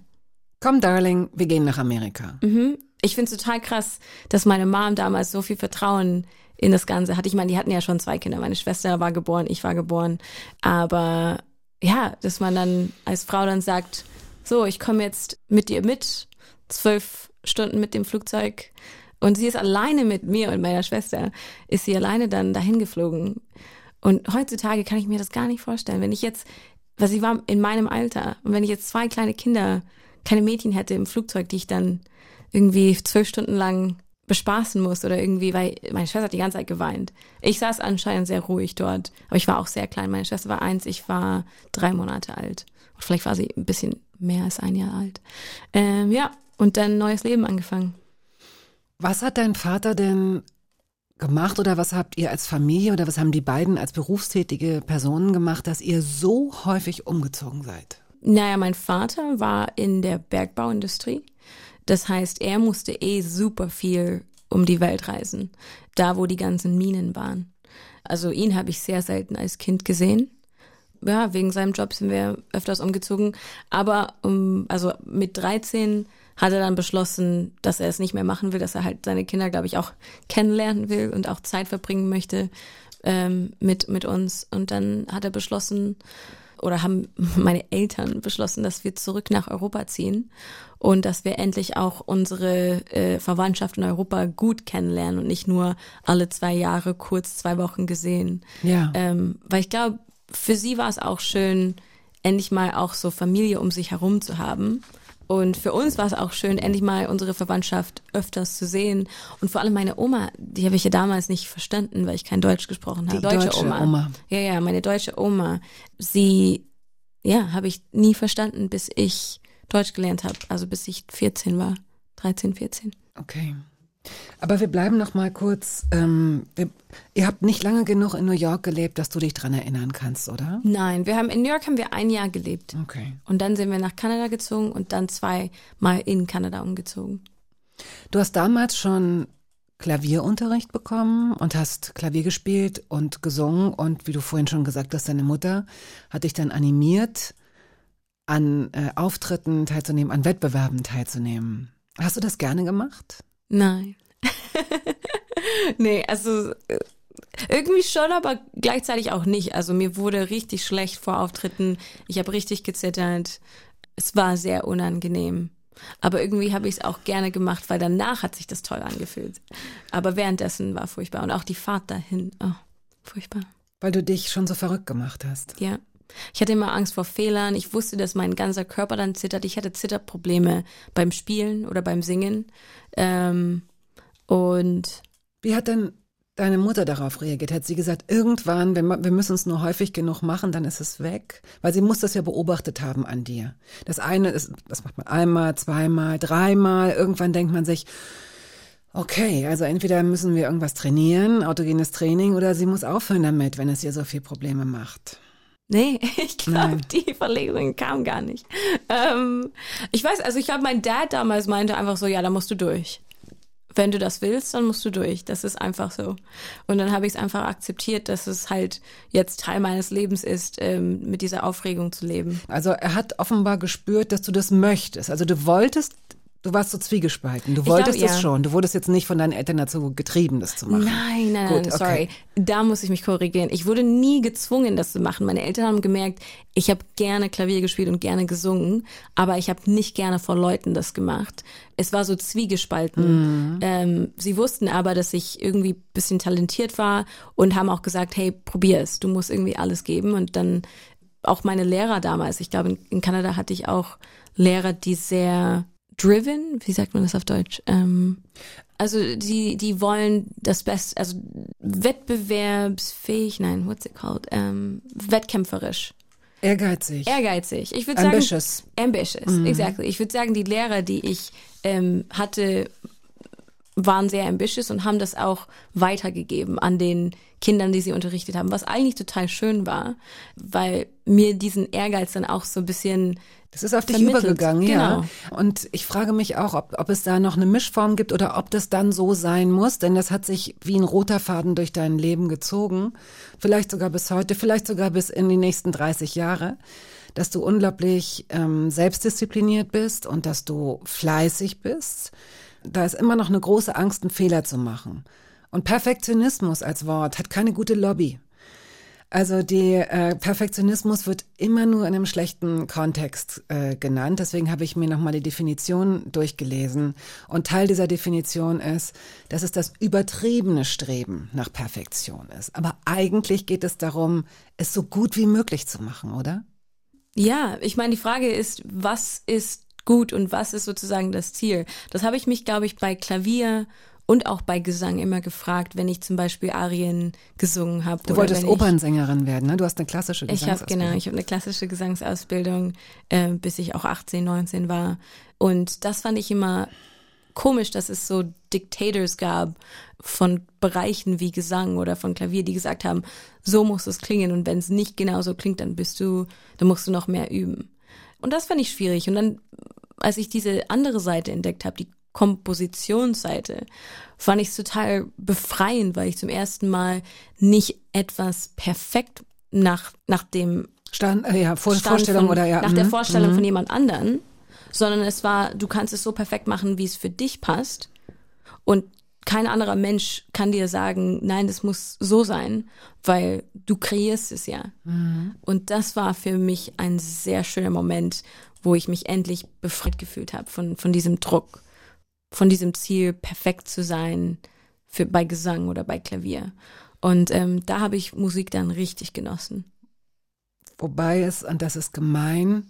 Komm, Darling, wir gehen nach Amerika. Mhm. Ich finde es total krass, dass meine Mom damals so viel Vertrauen in das Ganze hatte. Ich meine, die hatten ja schon zwei Kinder. Meine Schwester war geboren, ich war geboren. Aber ja, dass man dann als Frau dann sagt, so, ich komme jetzt mit dir mit, zwölf Stunden mit dem Flugzeug. Und sie ist alleine mit mir und meiner Schwester, ist sie alleine dann dahin geflogen. Und heutzutage kann ich mir das gar nicht vorstellen. Wenn ich jetzt, weil sie war in meinem Alter, und wenn ich jetzt zwei kleine Kinder, keine Mädchen hätte im Flugzeug, die ich dann irgendwie zwölf Stunden lang bespaßen muss oder irgendwie, weil meine Schwester hat die ganze Zeit geweint. Ich saß anscheinend sehr ruhig dort, aber ich war auch sehr klein. Meine Schwester war eins, ich war drei Monate alt. Und vielleicht war sie ein bisschen mehr als ein Jahr alt. Ähm, ja, und dann neues Leben angefangen. Was hat dein Vater denn gemacht oder was habt ihr als Familie oder was haben die beiden als berufstätige Personen gemacht, dass ihr so häufig umgezogen seid? Naja, mein Vater war in der Bergbauindustrie. Das heißt, er musste eh super viel um die Welt reisen, da wo die ganzen Minen waren. Also ihn habe ich sehr selten als Kind gesehen. Ja, wegen seinem Job sind wir öfters umgezogen. Aber um, also mit 13 hat er dann beschlossen, dass er es nicht mehr machen will, dass er halt seine Kinder, glaube ich, auch kennenlernen will und auch Zeit verbringen möchte ähm, mit, mit uns. Und dann hat er beschlossen, oder haben meine Eltern beschlossen, dass wir zurück nach Europa ziehen und dass wir endlich auch unsere äh, Verwandtschaft in Europa gut kennenlernen und nicht nur alle zwei Jahre kurz zwei Wochen gesehen. Ja. Ähm, weil ich glaube, für sie war es auch schön, endlich mal auch so Familie um sich herum zu haben. Und für uns war es auch schön, endlich mal unsere Verwandtschaft öfters zu sehen. Und vor allem meine Oma, die habe ich ja damals nicht verstanden, weil ich kein Deutsch gesprochen habe. Die deutsche Oma. Ja, ja, meine deutsche Oma. Sie, ja, habe ich nie verstanden, bis ich Deutsch gelernt habe. Also bis ich 14 war. 13, 14. Okay. Aber wir bleiben noch mal kurz. Ähm, wir, ihr habt nicht lange genug in New York gelebt, dass du dich dran erinnern kannst, oder? Nein, wir haben in New York haben wir ein Jahr gelebt. Okay. Und dann sind wir nach Kanada gezogen und dann zweimal in Kanada umgezogen. Du hast damals schon Klavierunterricht bekommen und hast Klavier gespielt und gesungen und wie du vorhin schon gesagt hast, deine Mutter hat dich dann animiert, an äh, Auftritten teilzunehmen, an Wettbewerben teilzunehmen. Hast du das gerne gemacht? Nein. nee, also äh, irgendwie schon, aber gleichzeitig auch nicht. Also mir wurde richtig schlecht vor Auftritten. Ich habe richtig gezittert. Es war sehr unangenehm. Aber irgendwie habe ich es auch gerne gemacht, weil danach hat sich das toll angefühlt. Aber währenddessen war furchtbar. Und auch die Fahrt dahin. Oh, furchtbar. Weil du dich schon so verrückt gemacht hast. Ja. Ich hatte immer Angst vor Fehlern. Ich wusste, dass mein ganzer Körper dann zittert. Ich hatte Zitterprobleme beim Spielen oder beim Singen. Ähm, und Wie hat denn deine Mutter darauf reagiert? Hat sie gesagt, irgendwann, wenn wir, müssen es nur häufig genug machen, dann ist es weg? Weil sie muss das ja beobachtet haben an dir. Das eine ist, das macht man einmal, zweimal, dreimal. Irgendwann denkt man sich, okay, also entweder müssen wir irgendwas trainieren, autogenes Training, oder sie muss aufhören damit, wenn es ihr so viel Probleme macht. Nee, ich glaube, die Verlegung kam gar nicht. Ähm, ich weiß, also ich glaube, mein Dad damals meinte einfach so, ja, da musst du durch. Wenn du das willst, dann musst du durch. Das ist einfach so. Und dann habe ich es einfach akzeptiert, dass es halt jetzt Teil meines Lebens ist, ähm, mit dieser Aufregung zu leben. Also er hat offenbar gespürt, dass du das möchtest. Also du wolltest, du warst so zwiegespalten. Du wolltest glaub, das ja. schon. Du wurdest jetzt nicht von deinen Eltern dazu getrieben, das zu machen. Nein, nein, Gut, nein, okay. sorry. Da muss ich mich korrigieren. Ich wurde nie gezwungen, das zu machen. Meine Eltern haben gemerkt, ich habe gerne Klavier gespielt und gerne gesungen, aber ich habe nicht gerne vor Leuten das gemacht. Es war so zwiegespalten. Mhm. Ähm, sie wussten aber, dass ich irgendwie bisschen talentiert war und haben auch gesagt, hey, probier es. Du musst irgendwie alles geben. Und dann auch meine Lehrer damals. Ich glaube, in, in Kanada hatte ich auch Lehrer, die sehr driven, wie sagt man das auf Deutsch? Ähm, also die, die wollen das Beste, also wettbewerbsfähig, nein, what's it called? Ähm, wettkämpferisch. Ehrgeizig. Ehrgeizig. Ich würde sagen. Ambitious. Ambitious, exactly. Ich würde sagen, die Lehrer, die ich ähm, hatte, waren sehr ambitious und haben das auch weitergegeben an den Kindern, die sie unterrichtet haben, was eigentlich total schön war, weil mir diesen Ehrgeiz dann auch so ein bisschen Das ist auf dich vermittelt. übergegangen, ja. Genau. Und ich frage mich auch, ob, ob es da noch eine Mischform gibt oder ob das dann so sein muss, denn das hat sich wie ein roter Faden durch dein Leben gezogen. Vielleicht sogar bis heute, vielleicht sogar bis in die nächsten 30 Jahre, dass du unglaublich ähm, selbstdiszipliniert bist und dass du fleißig bist. Da ist immer noch eine große Angst, einen Fehler zu machen. Und Perfektionismus als Wort hat keine gute Lobby. Also die äh, Perfektionismus wird immer nur in einem schlechten Kontext äh, genannt. Deswegen habe ich mir nochmal die Definition durchgelesen. Und Teil dieser Definition ist, dass es das übertriebene Streben nach Perfektion ist. Aber eigentlich geht es darum, es so gut wie möglich zu machen, oder? Ja, ich meine, die Frage ist, was ist gut und was ist sozusagen das Ziel? Das habe ich mich, glaube ich, bei Klavier und auch bei Gesang immer gefragt, wenn ich zum Beispiel Arien gesungen habe. Du wolltest Opernsängerin werden, ne? Du hast eine klassische Ich habe Gesangsausbildung. genau, ich habe eine klassische Gesangsausbildung, äh, bis ich auch 18, 19 war. Und das fand ich immer komisch, dass es so Dictators gab von Bereichen wie Gesang oder von Klavier, die gesagt haben, so muss es klingen und wenn es nicht genau so klingt, dann bist du, dann musst du noch mehr üben. Und das fand ich schwierig. Und dann, als ich diese andere Seite entdeckt habe, die Kompositionsseite, fand ich es total befreiend, weil ich zum ersten Mal nicht etwas perfekt nach, nach dem Stand, äh, ja, Vor Stand Vorstellung von, oder ja. nach der mhm. Vorstellung von jemand anderen, sondern es war, du kannst es so perfekt machen, wie es für dich passt und kein anderer Mensch kann dir sagen, nein, das muss so sein, weil du kreierst es ja. Und das war für mich ein sehr schöner Moment, wo ich mich endlich befreit gefühlt habe von, von diesem Druck, von diesem Ziel, perfekt zu sein für, bei Gesang oder bei Klavier. Und ähm, da habe ich Musik dann richtig genossen. Wobei es, und das ist gemein,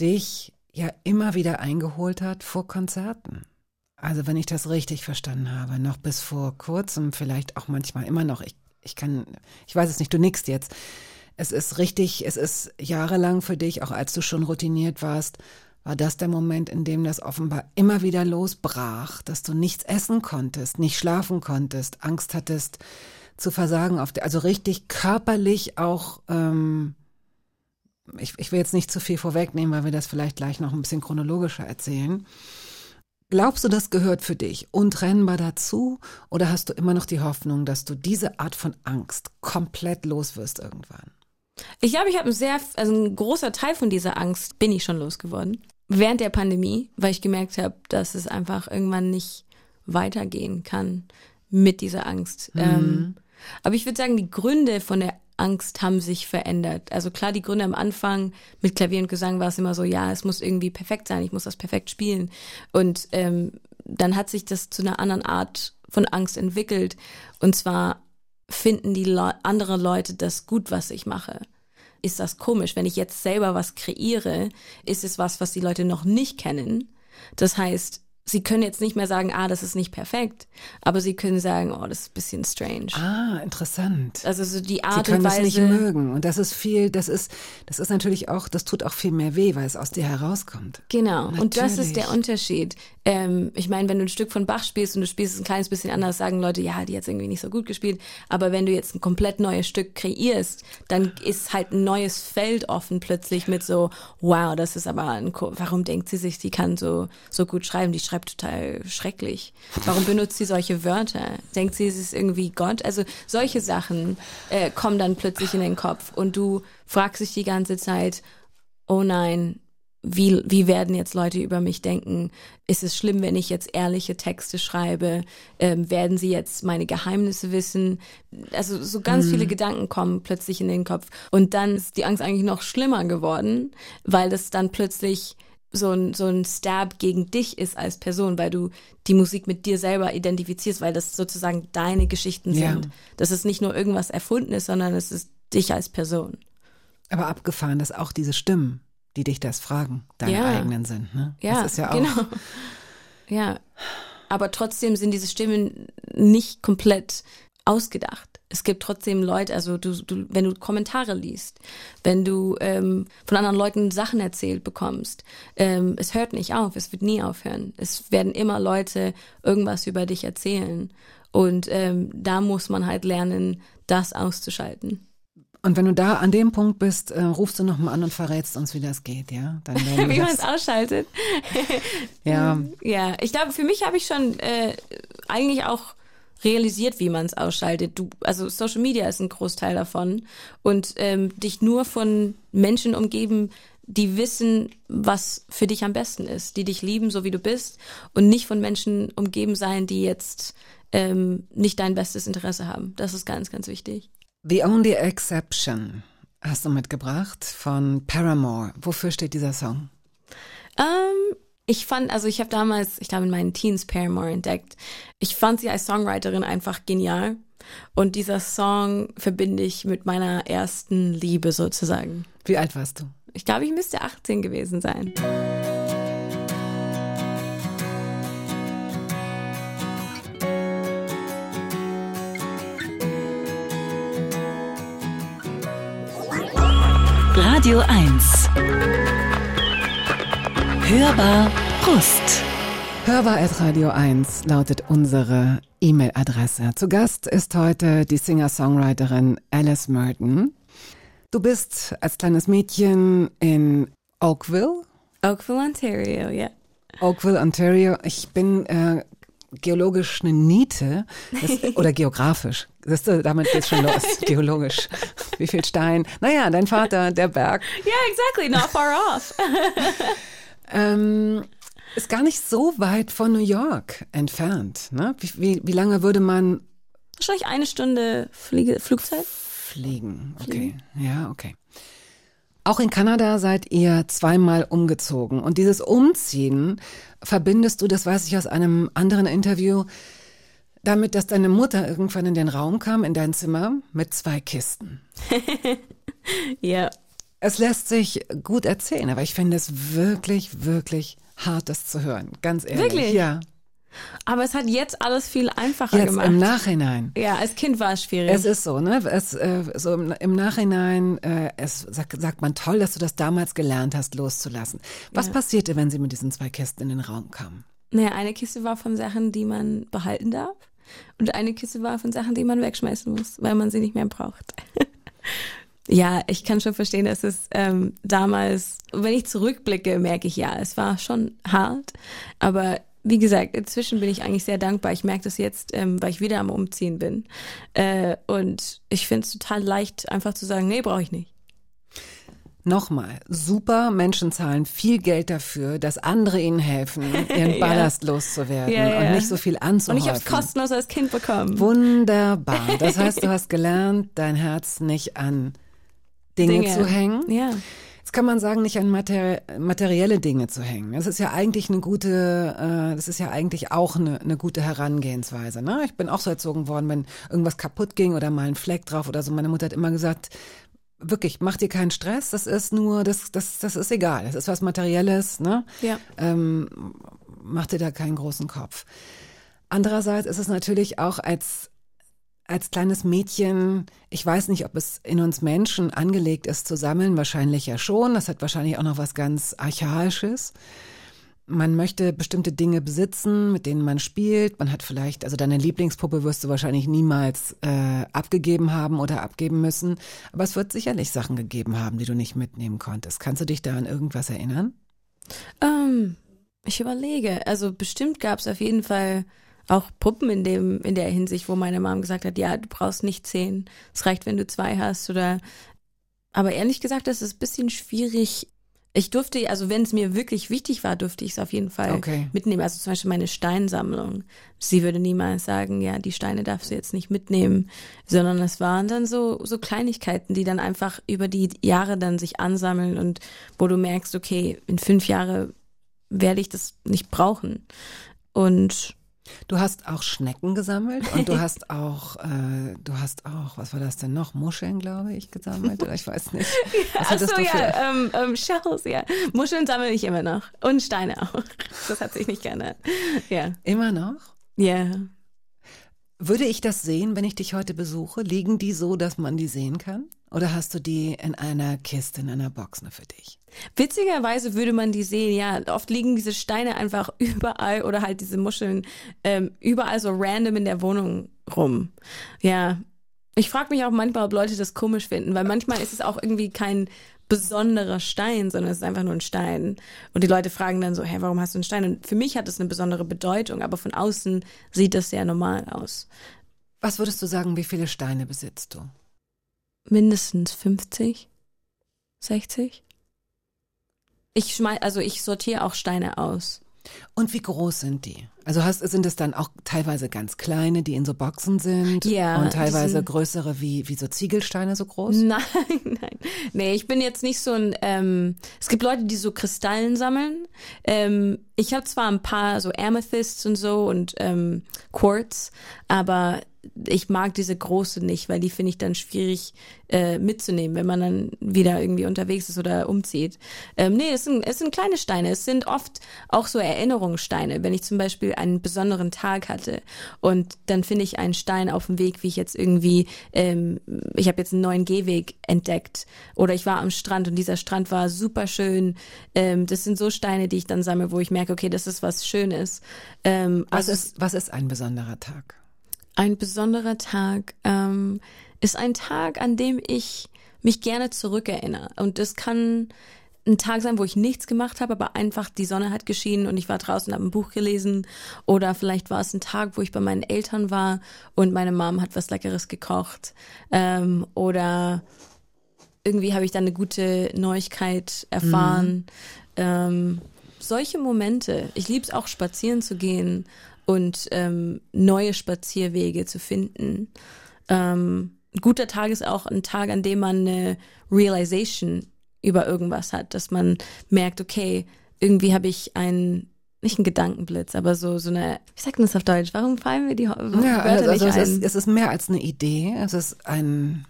dich ja immer wieder eingeholt hat vor Konzerten. Also wenn ich das richtig verstanden habe, noch bis vor kurzem, vielleicht auch manchmal immer noch, ich, ich kann, ich weiß es nicht, du nickst jetzt. Es ist richtig, es ist jahrelang für dich, auch als du schon routiniert warst, war das der Moment, in dem das offenbar immer wieder losbrach, dass du nichts essen konntest, nicht schlafen konntest, Angst hattest zu versagen, auf der, also richtig körperlich auch ähm, ich, ich will jetzt nicht zu viel vorwegnehmen, weil wir das vielleicht gleich noch ein bisschen chronologischer erzählen. Glaubst du, das gehört für dich untrennbar dazu oder hast du immer noch die Hoffnung, dass du diese Art von Angst komplett los wirst irgendwann? Ich glaube, ich habe ein sehr, also ein großer Teil von dieser Angst bin ich schon losgeworden. Während der Pandemie, weil ich gemerkt habe, dass es einfach irgendwann nicht weitergehen kann mit dieser Angst. Ähm, aber ich würde sagen, die Gründe von der Angst haben sich verändert. Also klar, die Gründe am Anfang mit Klavier und Gesang war es immer so, ja, es muss irgendwie perfekt sein, ich muss das perfekt spielen. Und ähm, dann hat sich das zu einer anderen Art von Angst entwickelt. Und zwar finden die Leu andere Leute das gut, was ich mache. Ist das komisch? Wenn ich jetzt selber was kreiere, ist es was, was die Leute noch nicht kennen. Das heißt, sie können jetzt nicht mehr sagen, ah, das ist nicht perfekt, aber sie können sagen, oh, das ist ein bisschen strange. Ah, interessant. Also so die Sie Art können und es Weise. nicht mögen. Und das ist viel, das ist, das ist natürlich auch, das tut auch viel mehr weh, weil es aus dir herauskommt. Genau, und das ist der Natürlich. Unterschied. Ähm, ich meine, wenn du ein Stück von Bach spielst und du spielst es ein kleines bisschen anders, sagen Leute, ja, die hat irgendwie nicht so gut gespielt. Aber wenn du jetzt ein komplett neues Stück kreierst, dann ist halt ein neues Feld offen plötzlich mit so, wow, das ist aber ein, warum denkt sie sich, die kann so, so gut schreiben? Die schreibt total schrecklich. Warum benutzt sie solche Wörter? Denkt sie, es ist irgendwie Gott? Also solche Sachen äh, kommen dann plötzlich in den Kopf und du fragst dich die ganze Zeit, oh nein, wie, wie werden jetzt Leute über mich denken? Ist es schlimm, wenn ich jetzt ehrliche Texte schreibe? Ähm, werden sie jetzt meine Geheimnisse wissen? Also so ganz viele Gedanken kommen plötzlich in den Kopf. Und dann ist die Angst eigentlich noch schlimmer geworden, weil das dann plötzlich so ein, so ein Stab gegen dich ist als Person, weil du die Musik mit dir selber identifizierst, weil das sozusagen deine Geschichten Ja. sind. Das ist nicht nur irgendwas Erfundenes, sondern es ist dich als Person. Aber abgefahren, dass auch diese Stimmen, die dich das fragen, deine Ja. eigenen sind. Ne? Ja, das ist ja auch. genau. Ja, aber trotzdem sind diese Stimmen nicht komplett ausgedacht. Es gibt trotzdem Leute, also du, du wenn du Kommentare liest, wenn du ähm, von anderen Leuten Sachen erzählt bekommst, ähm, es hört nicht auf, es wird nie aufhören. Es werden immer Leute irgendwas über dich erzählen und ähm, da muss man halt lernen, das auszuschalten. Und wenn du da an dem Punkt bist, äh, rufst du nochmal an und verrätst uns, wie das geht, ja? Dann Wie man es ausschaltet. ja, Ja, ich glaube, für mich habe ich schon äh, eigentlich auch realisiert, wie man es ausschaltet. Du, also Social Media ist ein Großteil davon und ähm, dich nur von Menschen umgeben, die wissen, was für dich am besten ist, die dich lieben, so wie du bist und nicht von Menschen umgeben sein, die jetzt ähm, nicht dein bestes Interesse haben. Das ist ganz, ganz wichtig. The Only Exception hast du mitgebracht von Paramore. Wofür steht dieser Song? Ähm, ich fand, also ich habe damals, ich glaube in meinen Teens Paramore entdeckt. Ich fand sie als Songwriterin einfach genial. Und dieser Song verbinde ich mit meiner ersten Liebe sozusagen. Wie alt warst du? Ich glaube, ich müsste 18 gewesen sein. Radio 1. Hörbar Brust. Hörbar at Radio 1 lautet unsere E-Mail-Adresse. Zu Gast ist heute die Singer-Songwriterin Alice Merton. Du bist als kleines Mädchen in Oakville, Oakville, Ontario, ja. Oakville, Ontario. Ich bin äh, geologisch eine Niete das, oder geografisch. Siehst du, damit geht's schon los. Geologisch. Wie viel Stein? Naja, dein Vater, der Berg. Yeah, exactly, not far off. Ähm, ist gar nicht so weit von New York entfernt. Ne? Wie, wie, wie lange würde man Wahrscheinlich eine Stunde Fliege, Flugzeit. fliegen? Okay, ja, okay. Auch in Kanada seid ihr zweimal umgezogen. Und dieses Umziehen verbindest du, das weiß ich aus einem anderen Interview, damit, dass deine Mutter irgendwann in den Raum kam, in dein Zimmer, mit zwei Kisten. Ja. Es lässt sich gut erzählen, aber ich finde es wirklich, wirklich hart, das zu hören. Ganz ehrlich. Wirklich? Ja. Aber es hat jetzt alles viel einfacher Jetzt gemacht. im Nachhinein. ja, als Kind war es schwierig. Es ist so, ne? Es, äh, so im, im Nachhinein äh, es sagt, sagt man toll, dass du das damals gelernt hast, loszulassen. Was passierte, wenn sie mit diesen zwei Kästen in den Raum kamen? Naja, eine Kiste war von Sachen, die man behalten darf. Und eine Kiste war von Sachen, die man wegschmeißen muss, weil man sie nicht mehr braucht. ja, ich kann schon verstehen, dass es ähm, damals, wenn ich zurückblicke, merke ich, ja, es war schon hart. Aber wie gesagt, inzwischen bin ich eigentlich sehr dankbar. Ich merke das jetzt, ähm, weil ich wieder am Umziehen bin. Äh, und ich finde es total leicht, einfach zu sagen, nee, brauche ich nicht. Nochmal, super Menschen zahlen viel Geld dafür, dass andere ihnen helfen, ihren Ja. Ballast loszuwerden Ja, ja. und nicht so viel Und anzuhäufen. ich habe es kostenlos als Kind bekommen. Wunderbar. Das heißt, du hast gelernt, dein Herz nicht an Dinge, Dinge. zu hängen. Ja. Jetzt kann man sagen, nicht an materi materielle Dinge zu hängen. Das ist ja eigentlich eine gute, äh, das ist ja eigentlich auch eine, eine gute Herangehensweise. Ne? Ich bin auch so erzogen worden, wenn irgendwas kaputt ging oder mal ein Fleck drauf oder so. Meine Mutter hat immer gesagt, wirklich, mach dir keinen Stress. Das ist nur, das, das, das ist egal. Das ist was Materielles. Ne? Ja. ähm, mach dir da keinen großen Kopf. Andererseits ist es natürlich auch als, als kleines Mädchen, ich weiß nicht, ob es in uns Menschen angelegt ist zu sammeln, wahrscheinlich ja schon. Das hat wahrscheinlich auch noch was ganz Archaisches. Man möchte bestimmte Dinge besitzen, mit denen man spielt. Man hat vielleicht, also deine Lieblingspuppe wirst du wahrscheinlich niemals äh, abgegeben haben oder abgeben müssen. Aber es wird sicherlich Sachen gegeben haben, die du nicht mitnehmen konntest. Kannst du dich da an irgendwas erinnern? Ähm, ich überlege. Also bestimmt gab es auf jeden Fall auch Puppen in dem in der Hinsicht, wo meine Mom gesagt hat, ja, du brauchst nicht zehn, es reicht, wenn du zwei hast oder. Aber ehrlich gesagt, das ist ein bisschen schwierig. Ich durfte, also wenn es mir wirklich wichtig war, durfte ich es auf jeden Fall Okay. mitnehmen. Also zum Beispiel meine Steinsammlung. Sie würde niemals sagen, ja, die Steine darfst du jetzt nicht mitnehmen, sondern es waren dann so, so Kleinigkeiten, die dann einfach über die Jahre dann sich ansammeln und wo du merkst, okay, in fünf Jahre werde ich das nicht brauchen. Und Du hast auch Schnecken gesammelt und du hast auch, äh, du hast auch, was war das denn noch? Muscheln, glaube ich, gesammelt oder ich weiß nicht. Was Ach hattest so, du für- ja, ähm, ähm, Shells, ja. Muscheln sammle ich immer noch. Und Steine auch. Das hat sich nicht geändert. Ja. Immer noch? Ja. Würde ich das sehen, wenn ich dich heute besuche? Liegen die so, dass man die sehen kann? Oder hast du die in einer Kiste, in einer Box nur für dich? Witzigerweise würde man die sehen, ja. Oft liegen diese Steine einfach überall oder halt diese Muscheln ähm, überall so random in der Wohnung rum. Ja. Ich frage mich auch manchmal, ob Leute das komisch finden, weil manchmal ist es auch irgendwie kein besonderer Stein, sondern es ist einfach nur ein Stein. Und die Leute fragen dann so, hä, warum hast du einen Stein? Und für mich hat es eine besondere Bedeutung, aber von außen sieht das sehr normal aus. Was würdest du sagen, wie viele Steine besitzt du? Mindestens 50, 60. Ich schmeiß, also ich sortiere auch Steine aus. Und wie groß sind die? Also hast, sind es dann auch teilweise ganz kleine, die in so Boxen sind? Ja, Und teilweise größere wie, wie so Ziegelsteine so groß? Nein, nein. Nee, ich bin jetzt nicht so ein, ähm, es gibt Leute, die so Kristallen sammeln. Ähm, ich habe zwar ein paar so Amethysts und so und ähm, Quartz, aber ich mag diese große nicht, weil die finde ich dann schwierig äh, mitzunehmen, wenn man dann wieder irgendwie unterwegs ist oder umzieht. Ähm, nee, es sind, es sind kleine Steine. Es sind oft auch so Erinnerungssteine. Wenn ich zum Beispiel einen besonderen Tag hatte und dann finde ich einen Stein auf dem Weg, wie ich jetzt irgendwie, ähm, ich habe jetzt einen neuen Gehweg entdeckt oder ich war am Strand und dieser Strand war super schön. Ähm, das sind so Steine, die ich dann sammle, wo ich merke, okay, das ist was Schönes. Ähm, Was, also ist, was ist ein besonderer Tag? Ein besonderer Tag ähm, ist ein Tag, an dem ich mich gerne zurückerinnere. Und das kann ein Tag sein, wo ich nichts gemacht habe, aber einfach die Sonne hat geschienen und ich war draußen, habe ein Buch gelesen. Oder vielleicht war es ein Tag, wo ich bei meinen Eltern war und meine Mom hat was Leckeres gekocht. Ähm, oder irgendwie habe ich dann eine gute Neuigkeit erfahren. Ähm, solche Momente. Ich liebe es auch, spazieren zu gehen und ähm, neue Spazierwege zu finden. Ähm, ein guter Tag ist auch ein Tag, an dem man eine Realization über irgendwas hat, dass man merkt, okay, irgendwie habe ich einen, nicht einen Gedankenblitz, aber so, so eine, wie sagt man das auf Deutsch? Warum fallen mir die Ho- Ja, Wörter also, also nicht es, ein? ist, es ist mehr als eine Idee. Es ist ein,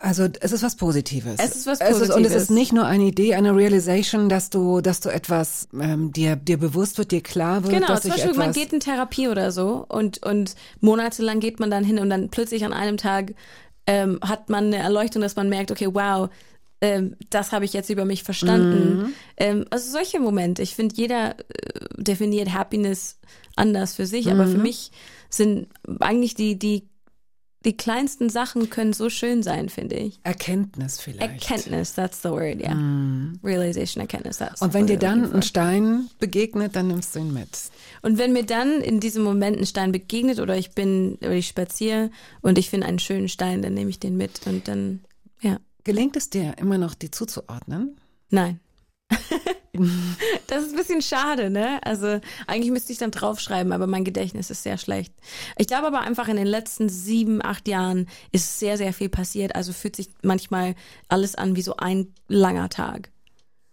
also es ist was Positives. Es ist was und es Positives. ist nicht nur eine Idee, eine Realization, dass du, dass du etwas ähm, dir dir bewusst wird, dir klar wird, Genau, dass zum Beispiel, man geht in Therapie oder so und, und monatelang geht man dann hin und dann plötzlich an einem Tag ähm, hat man eine Erleuchtung, dass man merkt, okay, wow, ähm, das habe ich jetzt über mich verstanden. Ähm, also solche Momente. Ich finde, jeder äh, definiert Happiness anders für sich, aber für mich sind eigentlich die, die, die kleinsten Sachen können so schön sein, finde ich. Erkenntnis vielleicht. Erkenntnis, that's the word, ja. Realization, Erkenntnis, that's Und wenn dir dann ein. Stein begegnet, dann nimmst du ihn mit. Und wenn mir dann in diesem Moment ein Stein begegnet oder ich bin oder ich spaziere und ich finde einen schönen Stein, dann nehme ich den mit und dann ja. Gelingt es dir immer noch, die zuzuordnen? Nein. das ist ein bisschen schade, ne? Also eigentlich müsste ich dann draufschreiben, aber mein Gedächtnis ist sehr schlecht. Ich glaube aber einfach in den letzten sieben, acht Jahren ist sehr, sehr viel passiert. Also fühlt sich manchmal alles an wie so ein langer Tag.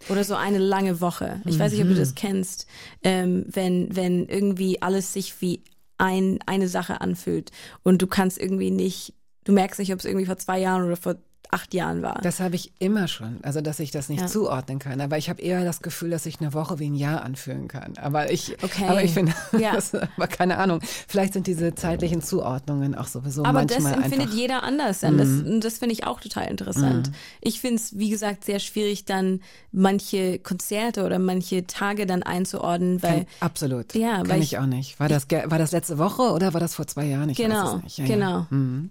Oder so eine lange Woche. Ich weiß nicht, ob du das kennst, ähm, wenn, wenn irgendwie alles sich wie ein, eine Sache anfühlt und du kannst irgendwie nicht, du merkst nicht, ob es irgendwie vor zwei Jahren oder vor acht Jahren war. Das habe ich immer schon, also dass ich das nicht Ja. zuordnen kann. Aber ich habe eher das Gefühl, dass ich eine Woche wie ein Jahr anfühlen kann. Aber ich, Okay. aber ich finde, Ja. das, aber keine Ahnung. Vielleicht sind diese zeitlichen Zuordnungen auch sowieso Aber das manchmal empfindet einfach. Mhm. jeder anders. Dann. Das, und das finde ich auch total interessant. Ich finde es, wie gesagt, sehr schwierig, dann manche Konzerte oder manche Tage dann einzuordnen, weil Kann, absolut. Ja, kann weil ich, ich- auch nicht. War das, war das letzte Woche oder war das vor zwei Jahren? Ich weiß genau, es nicht. Ja, genau. Ja. Mhm.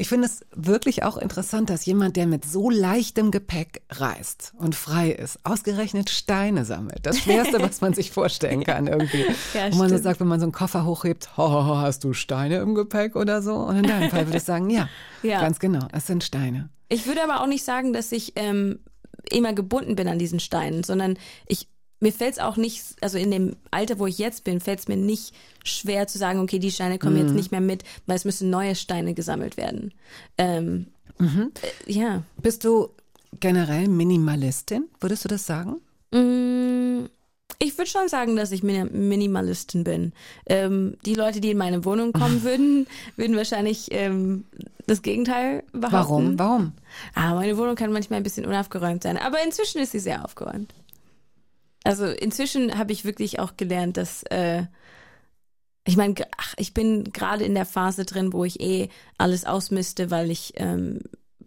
Ich finde es wirklich auch interessant, dass jemand, der mit so leichtem Gepäck reist und frei ist, ausgerechnet Steine sammelt. Das Schwerste, was man sich vorstellen kann irgendwie. Ja, Wo man so sagt, wenn man so einen Koffer hochhebt, ho, ho, ho, hast du Steine im Gepäck oder so? Und in deinem Fall würde ich sagen, ja, Ja. ganz genau, es sind Steine. Ich würde aber auch nicht sagen, dass ich ähm, immer gebunden bin an diesen Steinen, sondern ich mir fällt es auch nicht, also in dem Alter, wo ich jetzt bin, fällt es mir nicht schwer zu sagen, okay, die Steine kommen Mhm. jetzt nicht mehr mit, weil es müssen neue Steine gesammelt werden. Ähm, Mhm. äh, ja. Bist du generell Minimalistin, würdest du das sagen? Mm, Ich würde schon sagen, dass ich Mini- Minimalistin bin. Ähm, die Leute, die in meine Wohnung kommen würden, würden wahrscheinlich ähm, das Gegenteil behaupten. Warum? Warum? Ah, meine Wohnung kann manchmal ein bisschen unaufgeräumt sein, aber inzwischen ist sie sehr aufgeräumt. Also inzwischen habe ich wirklich auch gelernt, dass äh, ich meine, ich bin gerade in der Phase drin, wo ich eh alles ausmiste, weil ich ähm,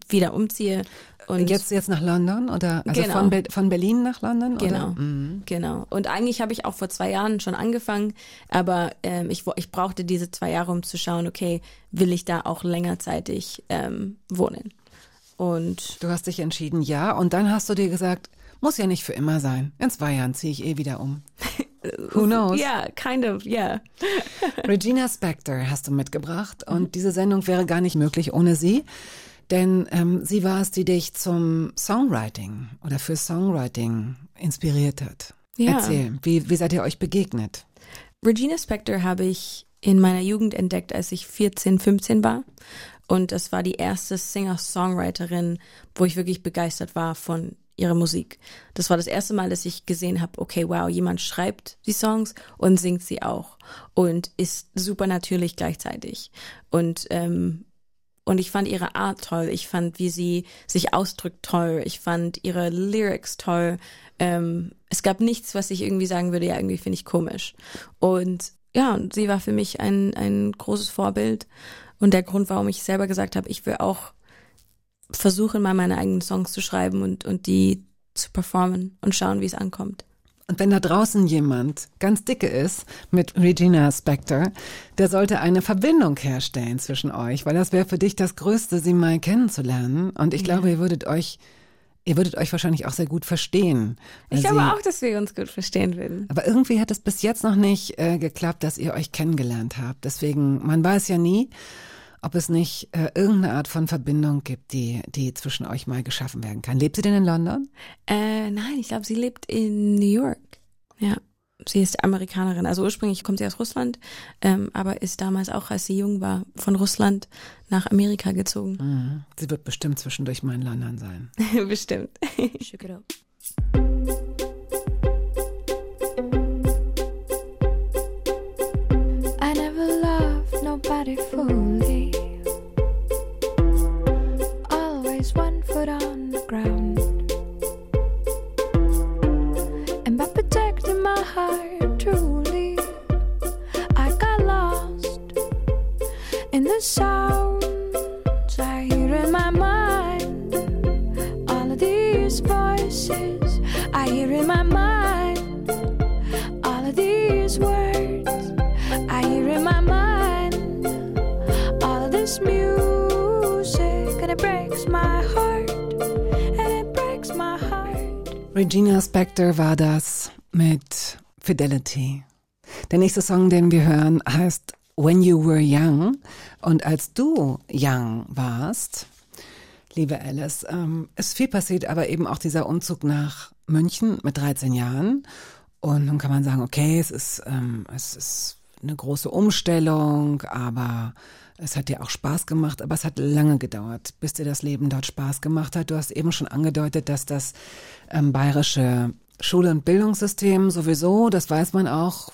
wieder umziehe. Und jetzt, jetzt nach London oder also Genau. von, Be von Berlin nach London? Genau? Mhm. genau. Und eigentlich habe ich auch vor zwei Jahren schon angefangen, aber ähm, ich, ich brauchte diese zwei Jahre, um zu schauen, okay, will ich da auch längerzeitig ähm, wohnen? Und Du hast dich entschieden, ja. Und dann hast du dir gesagt, muss ja nicht für immer sein. In zwei Jahren ziehe ich eh wieder um. Who knows? ja, kind of, yeah. Regina Spektor hast du mitgebracht und diese Sendung wäre gar nicht möglich ohne sie. Denn ähm, sie war es, die dich zum Songwriting oder für Songwriting inspiriert hat. Ja. Erzähl, wie, wie seid ihr euch begegnet? Regina Spektor habe ich in meiner Jugend entdeckt, als ich 14, 15 war. Und das war die erste Singer-Songwriterin, wo ich wirklich begeistert war von ihrer Musik. Das war das erste Mal, dass ich gesehen habe, okay, wow, jemand schreibt die Songs und singt sie auch und ist super natürlich gleichzeitig. Und ähm, und ich fand ihre Art toll. Ich fand, wie sie sich ausdrückt toll. Ich fand ihre Lyrics toll. Ähm, es gab nichts, was ich irgendwie sagen würde, ja, irgendwie finde ich komisch. Und ja, und sie war für mich ein, ein großes Vorbild. Und der Grund, warum ich selber gesagt habe, ich will auch versuchen, mal meine eigenen Songs zu schreiben und, und die zu performen und schauen, wie es ankommt. Und wenn da draußen jemand ganz dicke ist mit Regina Spektor, der sollte eine Verbindung herstellen zwischen euch, weil das wäre für dich das Größte, sie mal kennenzulernen. Und ich glaube, ihr würdet euch, ihr würdet euch wahrscheinlich auch sehr gut verstehen. Ich glaube sie- auch, dass wir uns gut verstehen würden. Aber irgendwie hat es bis jetzt noch nicht äh, geklappt, dass ihr euch kennengelernt habt. Deswegen, man weiß ja nie, ob es nicht äh, irgendeine Art von Verbindung gibt, die, die zwischen euch mal geschaffen werden kann. Lebt sie denn in London? Äh, nein, ich glaube, sie lebt in New York. Ja. Sie ist Amerikanerin. Also ursprünglich kommt sie aus Russland, ähm, aber ist damals auch, als sie jung war, von Russland nach Amerika gezogen. Mhm. Sie wird bestimmt zwischendurch mal in London sein. Bestimmt. I sounds I hear in my mind. All of these voices I hear in my mind. All of these words I hear in my mind. All of this music and it breaks my heart. And it breaks my heart. Regina Spektor war das mit Fidelity. Der nächste Song, den wir hören, heißt When You Were Young. Und als du young warst, Liebe Alice, ähm, ist viel passiert, aber eben auch dieser Umzug nach München mit 13 Jahren. Und nun kann man sagen, okay, es ist, ähm, es ist eine große Umstellung, aber es hat dir auch Spaß gemacht, aber es hat lange gedauert, bis dir das Leben dort Spaß gemacht hat. Du hast eben schon angedeutet, dass das ähm, bayerische Schule- und Bildungssystem sowieso, das weiß man auch,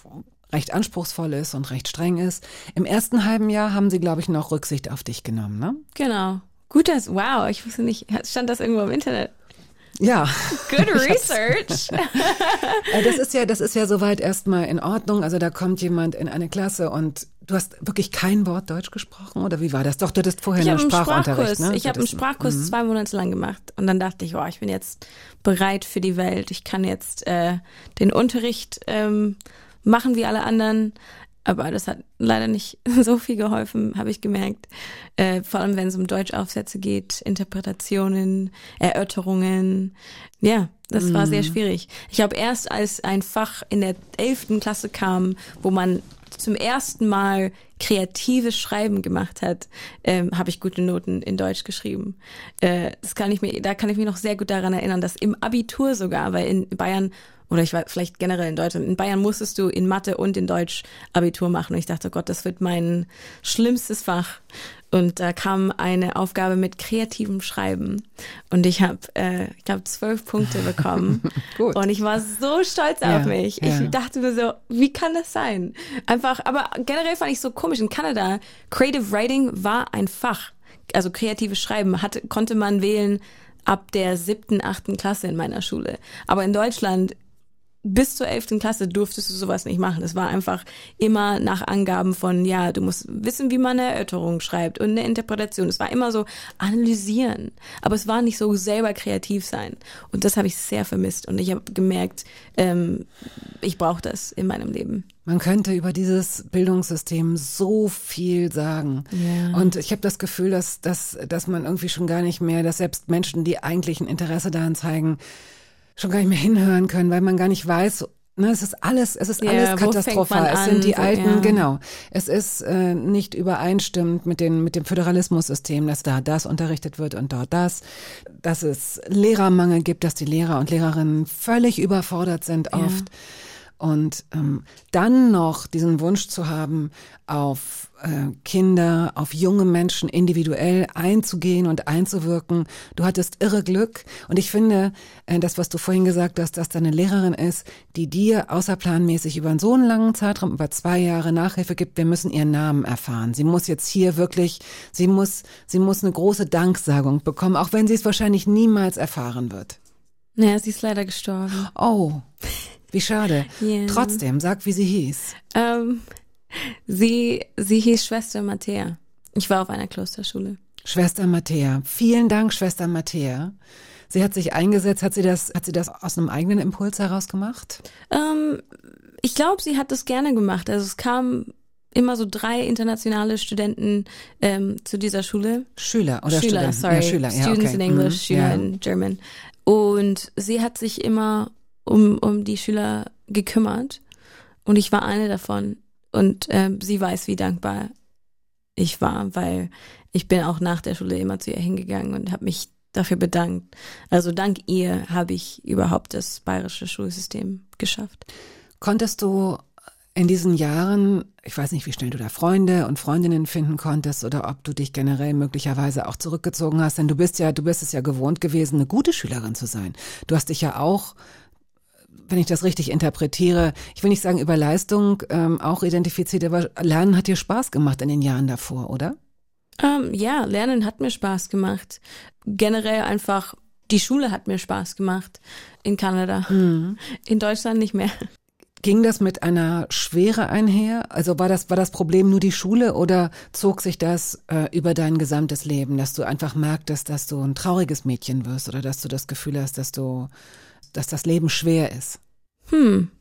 recht anspruchsvoll ist und recht streng ist. Im ersten halben Jahr haben sie, glaube ich, noch Rücksicht auf dich genommen, ne? Genau. Gut, dass, wow, ich wusste nicht, stand das irgendwo im Internet. Ja. Good research. Äh, Das ist ja, das ist ja soweit erstmal in Ordnung. Also da kommt jemand in eine Klasse und du hast wirklich kein Wort Deutsch gesprochen oder wie war das? Doch, du hattest vorher Ich einen Sprachunterricht, Sprachkurs. ne? Ich habe einen Sprachkurs zwei Monate lang gemacht und dann dachte ich, oh, ich bin jetzt bereit für die Welt. Ich kann jetzt äh, den Unterricht ähm, machen wie alle anderen. Aber das hat leider nicht so viel geholfen, habe ich gemerkt. Äh, vor allem, wenn es um Deutschaufsätze geht, Interpretationen, Erörterungen. Ja, das war sehr schwierig. Ich habe erst, als ein Fach in der elften Klasse kam, wo man zum ersten Mal kreatives Schreiben gemacht hat, ähm, habe ich gute Noten in Deutsch geschrieben. Äh, das kann ich mir, da kann ich mich noch sehr gut daran erinnern, dass im Abitur sogar, weil in Bayern oder ich war vielleicht generell in Deutschland, in Bayern musstest du in Mathe und in Deutsch Abitur machen. Und ich dachte, oh Gott, das wird mein schlimmstes Fach. Und da kam eine Aufgabe mit kreativem Schreiben. Und ich habe, äh, ich glaube, zwölf Punkte bekommen. Gut. Und ich war so stolz Ja, auf mich. ja. Ich dachte mir so, wie kann das sein? Einfach, aber generell fand ich so komisch. In Kanada, Creative Writing war ein Fach. Also kreatives Schreiben hatte, konnte man wählen ab der siebten, achten Klasse in meiner Schule. Aber in Deutschland bis zur elften Klasse durftest du sowas nicht machen. Es war einfach immer nach Angaben von, ja, du musst wissen, wie man eine Erörterung schreibt und eine Interpretation. Es war immer so analysieren, aber es war nicht so selber kreativ sein. Und das habe ich sehr vermisst. Und ich habe gemerkt, ähm, ich brauche das in meinem Leben. Man könnte über dieses Bildungssystem so viel sagen. Ja. Und ich habe das Gefühl, dass, dass, dass man irgendwie schon gar nicht mehr, dass selbst Menschen, die eigentlich ein Interesse daran zeigen, schon gar nicht mehr hinhören können, weil man gar nicht weiß, ne, es ist alles, es ist Ja, alles katastrophal. Es sind die alten, ja. genau. Es ist äh, nicht übereinstimmend mit, den, mit dem Föderalismussystem, dass da das unterrichtet wird und dort das, dass es Lehrermangel gibt, dass die Lehrer und Lehrerinnen völlig überfordert sind oft. Und ähm, dann noch diesen Wunsch zu haben, auf äh, Kinder, auf junge Menschen individuell einzugehen und einzuwirken. Du hattest irre Glück. Und ich finde, äh, das, was du vorhin gesagt hast, dass da eine Lehrerin ist, die dir außerplanmäßig über so einen langen Zeitraum, über zwei Jahre Nachhilfe gibt, wir müssen ihren Namen erfahren. Sie muss jetzt hier wirklich, sie muss, sie muss eine große Danksagung bekommen, auch wenn sie es wahrscheinlich niemals erfahren wird. Naja, sie ist leider gestorben. Oh, wie schade. Ja. Trotzdem, sag, wie sie hieß. Ähm, sie, sie hieß Schwester Matthäa. Ich war auf einer Klosterschule. Schwester Matthäa. Vielen Dank, Schwester Matthäa. Sie hat sich eingesetzt. Hat sie das, hat sie das aus einem eigenen Impuls heraus gemacht? Ähm, ich glaube, sie hat das gerne gemacht. Also es kamen immer so drei internationale Studenten ähm, zu dieser Schule. Schüler oder Schüler, Studenten? sorry. Ja, Schüler, ja, Students okay. in English, Mhm, Schüler ja. in German. Und sie hat sich immer um, um die Schüler gekümmert. Und ich war eine davon. Und ähm, sie weiß, wie dankbar ich war, weil ich bin auch nach der Schule immer zu ihr hingegangen und habe mich dafür bedankt. Also dank ihr habe ich überhaupt das bayerische Schulsystem geschafft. Konntest du in diesen Jahren, ich weiß nicht, wie schnell du da Freunde und Freundinnen finden konntest oder ob du dich generell möglicherweise auch zurückgezogen hast, denn du bist ja, du bist es ja gewohnt gewesen, eine gute Schülerin zu sein. Du hast dich ja auch wenn ich das richtig interpretiere, ich will nicht sagen über Leistung ähm, auch identifiziert, aber Lernen hat dir Spaß gemacht in den Jahren davor, oder? Ähm, ja, Lernen hat mir Spaß gemacht. Generell einfach, die Schule hat mir Spaß gemacht in Kanada. In Deutschland nicht mehr. Ging das mit einer Schwere einher? Also war das, war das Problem nur die Schule oder zog sich das äh, über dein gesamtes Leben, dass du einfach merktest, dass du ein trauriges Mädchen wirst oder dass du das Gefühl hast, dass du, dass das Leben schwer ist? Hm.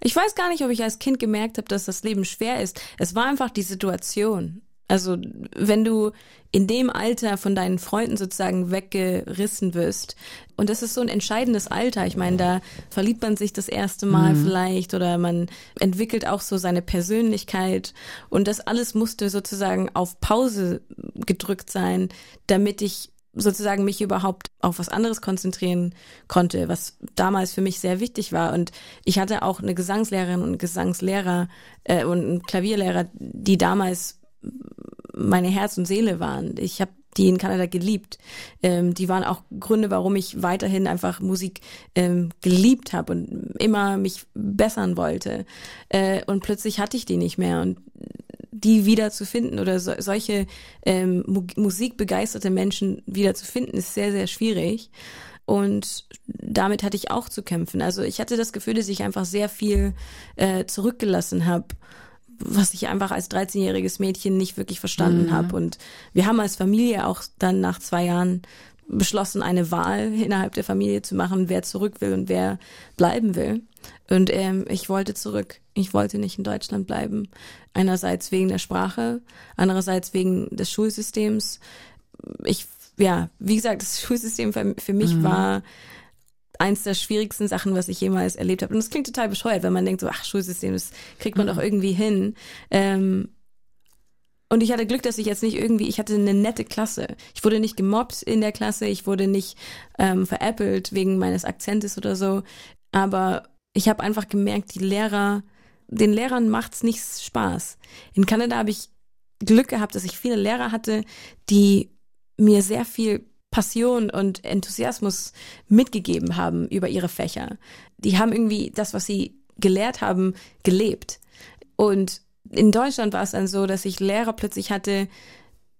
Ich weiß gar nicht, ob ich als Kind gemerkt habe, dass das Leben schwer ist. Es war einfach die Situation. Also wenn du in dem Alter von deinen Freunden sozusagen weggerissen wirst, und das ist so ein entscheidendes Alter, ich meine, da verliebt man sich das erste Mal vielleicht oder man entwickelt auch so seine Persönlichkeit und das alles musste sozusagen auf Pause gedrückt sein, damit ich sozusagen mich überhaupt auf was anderes konzentrieren konnte, was damals für mich sehr wichtig war. Und ich hatte auch eine Gesangslehrerin und Gesangslehrer äh, und einen Klavierlehrer, die damals meine Herz und Seele waren. Ich habe die in Kanada geliebt. Ähm, die waren auch Gründe, warum ich weiterhin einfach Musik ähm, geliebt habe und immer mich bessern wollte. Äh, und plötzlich hatte ich die nicht mehr und die wieder zu finden oder so, solche ähm, mu musikbegeisterte Menschen wieder zu finden, ist sehr, sehr schwierig. Und damit hatte ich auch zu kämpfen. Also ich hatte das Gefühl, dass ich einfach sehr viel äh, zurückgelassen habe was ich einfach als 13-jähriges Mädchen nicht wirklich verstanden Mhm. habe. Und wir haben als Familie auch dann nach zwei Jahren beschlossen, eine Wahl innerhalb der Familie zu machen, wer zurück will und wer bleiben will. Und ähm, ich wollte zurück. Ich wollte nicht in Deutschland bleiben. Einerseits wegen der Sprache, andererseits wegen des Schulsystems. Ich, ja, wie gesagt, das Schulsystem für, für mich war eins der schwierigsten Sachen, was ich jemals erlebt habe. Und das klingt total bescheuert, wenn man denkt so, ach, Schulsystem, das kriegt man doch irgendwie hin. Ähm, und ich hatte Glück, dass ich jetzt nicht irgendwie, ich hatte eine nette Klasse. Ich wurde nicht gemobbt in der Klasse, ich wurde nicht ähm, veräppelt wegen meines Akzentes oder so. Aber ich habe einfach gemerkt, die Lehrer, den Lehrern macht's nicht Spaß. In Kanada habe ich Glück gehabt, dass ich viele Lehrer hatte, die mir sehr viel Passion und Enthusiasmus mitgegeben haben über ihre Fächer. Die haben irgendwie das, was sie gelehrt haben, gelebt. Und in Deutschland war es dann so, dass ich Lehrer plötzlich hatte,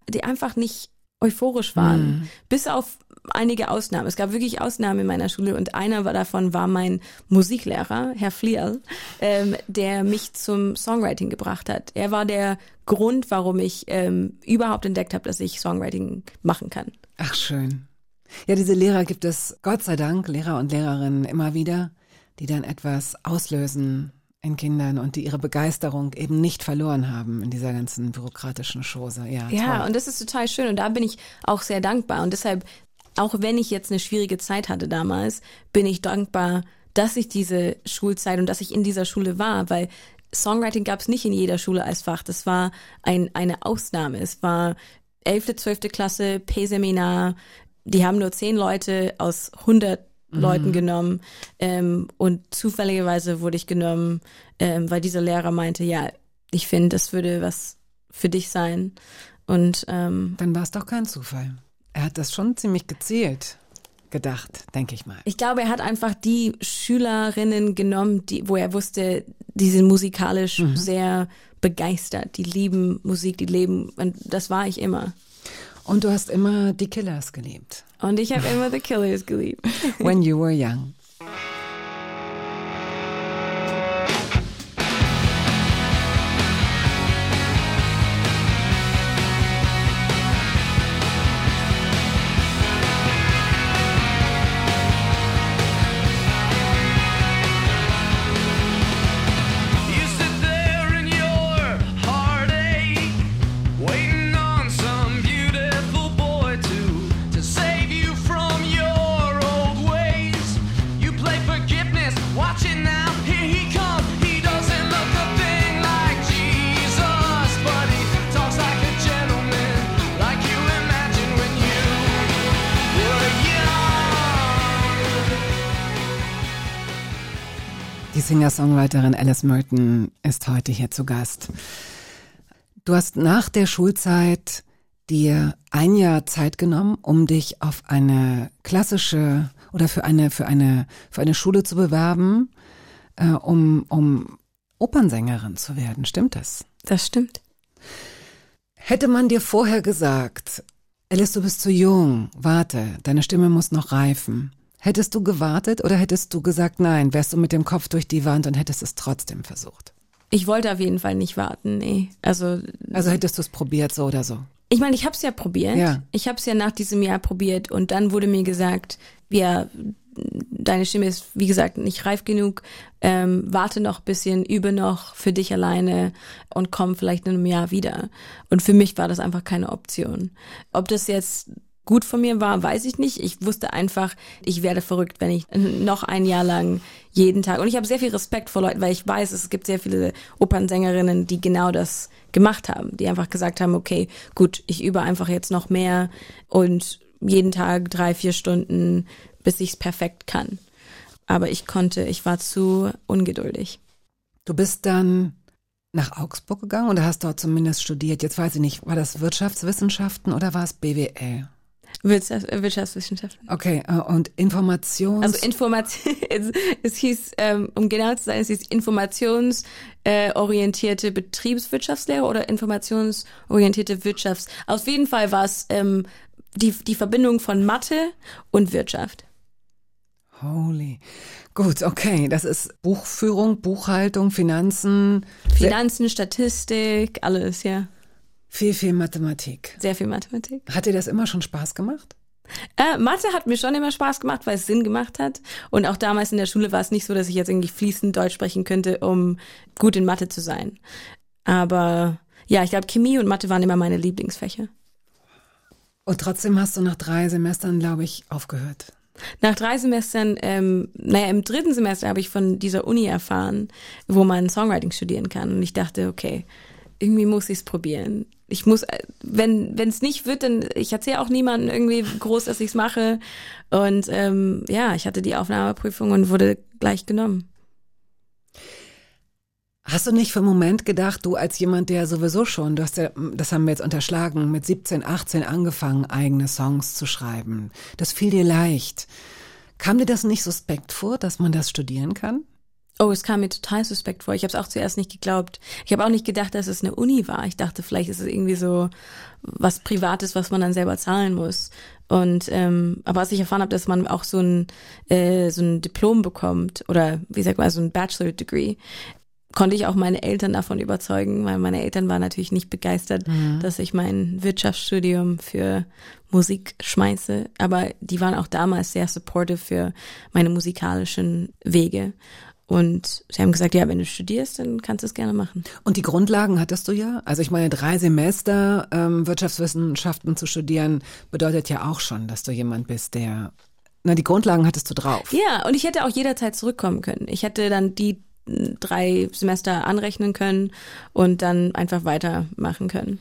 die einfach nicht euphorisch waren. Bis auf einige Ausnahmen. Es gab wirklich Ausnahmen in meiner Schule und einer davon war mein Musiklehrer, Herr Flierl, ähm, der mich zum Songwriting gebracht hat. Er war der Grund, warum ich ähm, überhaupt entdeckt habe, dass ich Songwriting machen kann. Ach, schön. Ja, diese Lehrer gibt es, Gott sei Dank, Lehrer und Lehrerinnen immer wieder, die dann etwas auslösen in Kindern und die ihre Begeisterung eben nicht verloren haben in dieser ganzen bürokratischen Chose. Ja, Ja, toll. und das ist total schön und da bin ich auch sehr dankbar und deshalb, auch wenn ich jetzt eine schwierige Zeit hatte damals, bin ich dankbar, dass ich diese Schulzeit und dass ich in dieser Schule war, weil Songwriting gab es nicht in jeder Schule als Fach. Das war ein, eine Ausnahme. Es war 11., 12. Klasse, P-Seminar. Die haben nur zehn Leute aus 100 Leuten genommen ähm, und zufälligerweise wurde ich genommen, ähm, weil dieser Lehrer meinte, ja, ich finde, das würde was für dich sein. Und ähm, Dann war es doch kein Zufall. Er hat das schon ziemlich gezielt gedacht, denke ich mal. ich glaube, er hat einfach die Schülerinnen genommen, die, wo er wusste, die sind musikalisch sehr begeistert, die lieben Musik, die leben, und das war ich immer. Und du hast immer die Killers geliebt. Und ich habe immer The Killers geliebt. When you were young. Singer-Songwriterin Alice Merton ist heute hier zu Gast. Du hast nach der Schulzeit dir ein Jahr Zeit genommen, um dich auf eine klassische oder für eine für eine für eine Schule zu bewerben, äh, um um Opernsängerin zu werden. Stimmt das? Das stimmt. Hätte man dir vorher gesagt, Alice, du bist zu jung, warte, deine Stimme muss noch reifen. Hättest du gewartet oder hättest du gesagt, nein, wärst du mit dem Kopf durch die Wand und hättest es trotzdem versucht? Ich wollte auf jeden Fall nicht warten, nee. Also Also hättest du es probiert, so oder so. Ich meine, ich habe es ja probiert. Ja. Ich habe es ja nach diesem Jahr probiert und dann wurde mir gesagt, ja, deine Stimme ist, wie gesagt, nicht reif genug. Ähm, warte noch ein bisschen, übe noch für dich alleine und komm vielleicht in einem Jahr wieder. Und für mich war das einfach keine Option. Ob das jetzt gut von mir war, weiß ich nicht. Ich wusste einfach, ich werde verrückt, wenn ich noch ein Jahr lang jeden Tag. Und ich habe sehr viel Respekt vor Leuten, weil ich weiß, es gibt sehr viele Opernsängerinnen, die genau das gemacht haben, die einfach gesagt haben, okay, gut, ich übe einfach jetzt noch mehr und jeden Tag drei, vier Stunden, bis ich es perfekt kann. Aber ich konnte, ich war zu ungeduldig. Du bist dann nach Augsburg gegangen oder hast dort zumindest studiert? Jetzt weiß ich nicht, war das Wirtschaftswissenschaften oder war es BWL? Wirtschafts Wirtschaftswissenschaften. Okay, äh, und Informations... Also Information, es, es hieß, ähm, um genau zu sein, es hieß informationsorientierte äh, Betriebswirtschaftslehre oder informationsorientierte Wirtschafts. Auf jeden Fall war es ähm, die, die Verbindung von Mathe und Wirtschaft. Holy. Gut, okay. Das ist Buchführung, Buchhaltung, Finanzen, Finanzen, Statistik, alles, ja. Viel, viel Mathematik. Sehr viel Mathematik. Hat dir das immer schon Spaß gemacht? Äh, Mathe hat mir schon immer Spaß gemacht, weil es Sinn gemacht hat. Und auch damals in der Schule war es nicht so, dass ich jetzt irgendwie fließend Deutsch sprechen könnte, um gut in Mathe zu sein. Aber ja, ich glaube, Chemie und Mathe waren immer meine Lieblingsfächer. Und trotzdem hast du nach drei Semestern, glaube ich, aufgehört. Nach drei Semestern, ähm, naja, im dritten Semester habe ich von dieser Uni erfahren, wo man Songwriting studieren kann. Und ich dachte, okay, irgendwie muss ich es probieren. Ich muss, äh, wenn wenn es nicht wird, dann ich erzähle auch niemandem irgendwie groß, dass ich es mache. Und ähm, ja, ich hatte die Aufnahmeprüfung und wurde gleich genommen. Hast du nicht für einen Moment gedacht, du als jemand, der sowieso schon, du hast ja, das haben wir jetzt unterschlagen, mit 17, 18 angefangen, eigene Songs zu schreiben. Das fiel dir leicht. Kam dir das nicht suspekt vor, dass man das studieren kann? Oh, es kam mir total suspekt vor. Ich habe es auch zuerst nicht geglaubt. Ich habe auch nicht gedacht, dass es eine Uni war. Ich dachte, vielleicht ist es irgendwie so was Privates, was man dann selber zahlen muss. Und ähm, aber als ich erfahren habe, dass man auch so ein äh, so ein Diplom bekommt oder wie sagt man so ein Bachelor Degree, konnte ich auch meine Eltern davon überzeugen, weil meine Eltern waren natürlich nicht begeistert, dass ich mein Wirtschaftsstudium für Musik schmeiße. Aber die waren auch damals sehr supportive für meine musikalischen Wege. Und sie haben gesagt, ja, wenn du studierst, dann kannst du es gerne machen. Und die Grundlagen hattest du ja. Also ich meine, drei Semester ähm, Wirtschaftswissenschaften zu studieren bedeutet ja auch schon, dass du jemand bist, der na die Grundlagen hattest du drauf. Ja, und ich hätte auch jederzeit zurückkommen können. Ich hätte dann die drei Semester anrechnen können und dann einfach weitermachen können.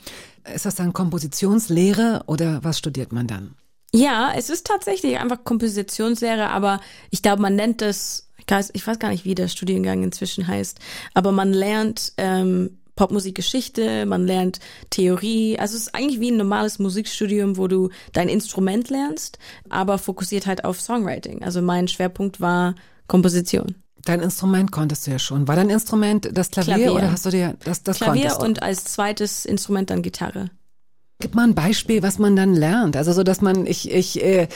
Ist das dann Kompositionslehre oder was studiert man dann? Ja, es ist tatsächlich einfach Kompositionslehre, aber ich glaube, man nennt das, ich weiß, gar nicht, wie der Studiengang inzwischen heißt, aber man lernt ähm, Popmusikgeschichte, man lernt Theorie. Also es ist eigentlich wie ein normales Musikstudium, wo du dein Instrument lernst, aber fokussiert halt auf Songwriting. Also mein Schwerpunkt war Komposition. Dein Instrument konntest du ja schon. War dein Instrument das Klavier, Klavier. oder hast du dir das das Klavier und als zweites Instrument dann Gitarre. Gib mal ein Beispiel, was man dann lernt. Also so, dass man ich ich äh,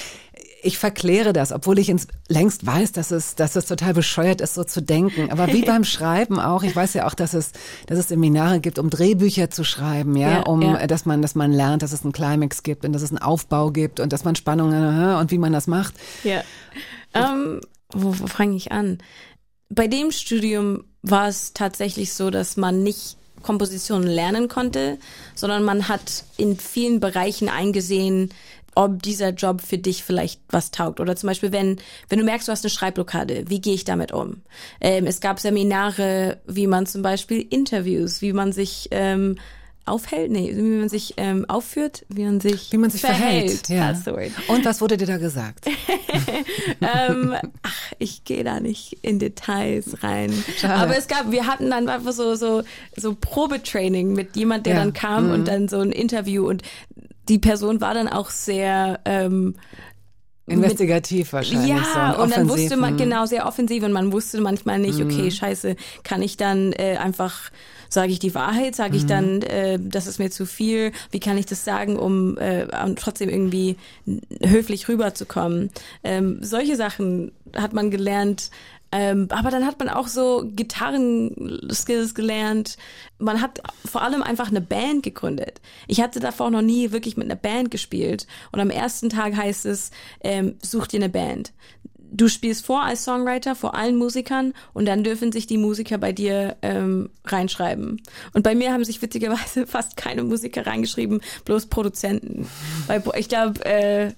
ich verkläre das, obwohl ich ins, längst weiß, dass es, dass es total bescheuert ist, so zu denken. Aber wie beim Schreiben auch, ich weiß ja auch, dass es, dass es Seminare gibt, um Drehbücher zu schreiben, ja, Ja, um, ja. äh, dass man, dass man lernt, dass es einen Climax gibt und dass es einen Aufbau gibt und dass man Spannungen aha, und wie man das macht. Ja. Ähm, wo, wo fange ich an? Bei dem Studium war es tatsächlich so, dass man nicht Komposition lernen konnte, sondern man hat in vielen Bereichen eingesehen, ob dieser Job für dich vielleicht was taugt. Oder zum Beispiel, wenn, wenn du merkst, du hast eine Schreibblockade, wie gehe ich damit um? Ähm, es gab Seminare, wie man zum Beispiel Interviews, wie man sich ähm, aufhält, nee, wie man sich ähm, aufführt, wie man sich Wie man sich verhält. Ja. That's the word. Und was wurde dir da gesagt? ähm, ach, ich gehe da nicht in Details rein. Schade. Aber es gab, wir hatten dann einfach so so so Probetraining mit jemand, der Ja. dann kam und dann so ein Interview und die Person war dann auch sehr ähm, Investigativ wahrscheinlich. ja, so, und dann wusste man hm. genau sehr offensiv und man wusste manchmal nicht, okay, scheiße, kann ich dann äh, einfach sage ich die Wahrheit, sage ich dann, äh, das ist mir zu viel, wie kann ich das sagen, um äh, trotzdem irgendwie höflich rüberzukommen. Ähm, solche Sachen hat man gelernt. Ähm, aber dann hat man auch so Gitarren-Skills gelernt. Man hat vor allem einfach eine Band gegründet. Ich hatte davor noch nie wirklich mit einer Band gespielt. Und am ersten Tag heißt es, ähm, such dir eine Band. Du spielst vor als Songwriter vor allen Musikern und dann dürfen sich die Musiker bei dir ähm, reinschreiben. Und bei mir haben sich witzigerweise fast keine Musiker reingeschrieben, bloß Produzenten. Weil ich glaube, äh,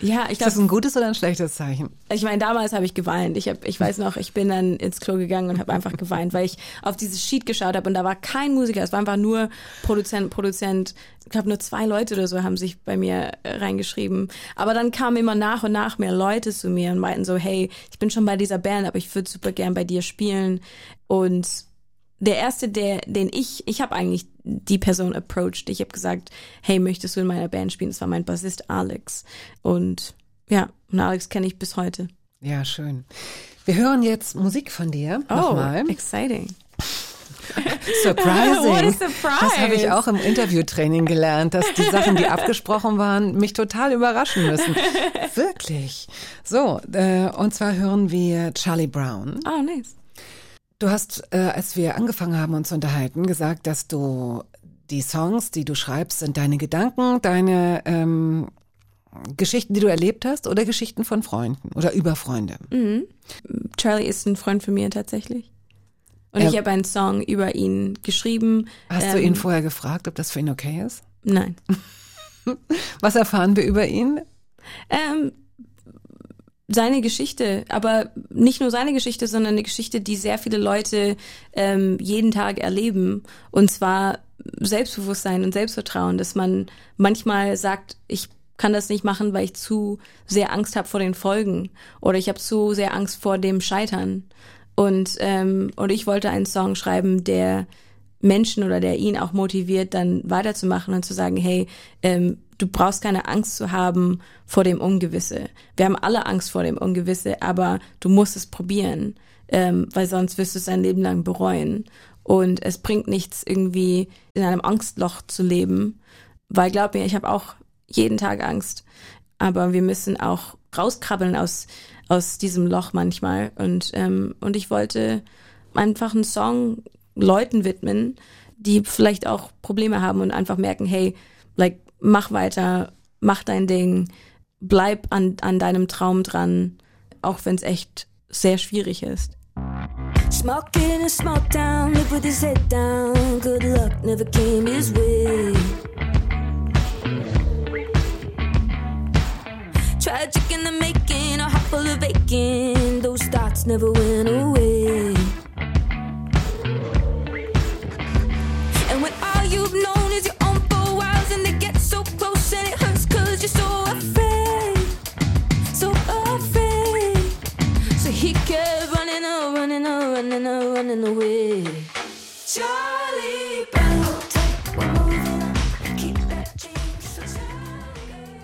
Ja, ich Ist das ein gutes oder ein schlechtes Zeichen? ich meine, damals habe ich geweint. Ich, hab, ich weiß noch, ich bin dann ins Klo gegangen und habe einfach geweint, weil ich auf dieses Sheet geschaut habe und da war kein Musiker, es war einfach nur Produzent, Produzent. Ich glaube, nur zwei Leute oder so haben sich bei mir äh, reingeschrieben. Aber dann kamen immer nach und nach mehr Leute zu mir und meinten so, hey, ich bin schon bei dieser Band, aber ich würde super gern bei dir spielen. Und der erste, der, den ich, ich habe eigentlich die Person approached. Ich habe gesagt, hey, möchtest du in meiner Band spielen? Das war mein Bassist Alex. Und ja, und Alex kenne ich bis heute. Ja, schön. Wir hören jetzt Musik von dir. Nochmal. Oh, exciting. Surprising. What a surprise. Das habe ich auch im Interviewtraining gelernt, dass die Sachen, die abgesprochen waren, mich total überraschen müssen. Wirklich. So, äh, und zwar hören wir Charlie Brown. Oh, nice. Du hast, äh, als wir angefangen haben, uns zu unterhalten, gesagt, dass du die Songs, die du schreibst, sind deine Gedanken, deine ähm, Geschichten, die du erlebt hast oder Geschichten von Freunden oder über Freunde. Charlie ist ein Freund von mir tatsächlich. Und Er- ich habe einen Song über ihn geschrieben. Hast du Ähm, ihn vorher gefragt, ob das für ihn okay ist? Nein. Was erfahren wir über ihn? Ähm, seine Geschichte, aber nicht nur seine Geschichte, sondern eine Geschichte, die sehr viele Leute ähm, jeden Tag erleben. Und zwar Selbstbewusstsein und Selbstvertrauen, dass man manchmal sagt, ich kann das nicht machen, weil ich zu sehr Angst habe vor den Folgen oder ich habe zu sehr Angst vor dem Scheitern. Und, ähm, und ich wollte einen Song schreiben, der Menschen oder der ihn auch motiviert, dann weiterzumachen und zu sagen, hey, ähm, du brauchst keine Angst zu haben vor dem Ungewisse. Wir haben alle Angst vor dem Ungewisse, aber du musst es probieren, ähm, weil sonst wirst du es dein Leben lang bereuen. Und es bringt nichts, irgendwie in einem Angstloch zu leben, weil glaub mir, ich habe auch jeden Tag Angst, aber wir müssen auch rauskrabbeln aus aus diesem Loch manchmal. Und ähm, und ich wollte einfach einen Song Leuten widmen, die vielleicht auch Probleme haben und einfach merken, hey, like, mach weiter, mach dein Ding, bleib an, an deinem Traum dran, auch wenn es echt sehr schwierig ist. Smoking in a small town, live with his head down. Good luck never came his way. Tragic in the making, a heart full of aching. Those thoughts never went away. Running, running away. Charlie Brown,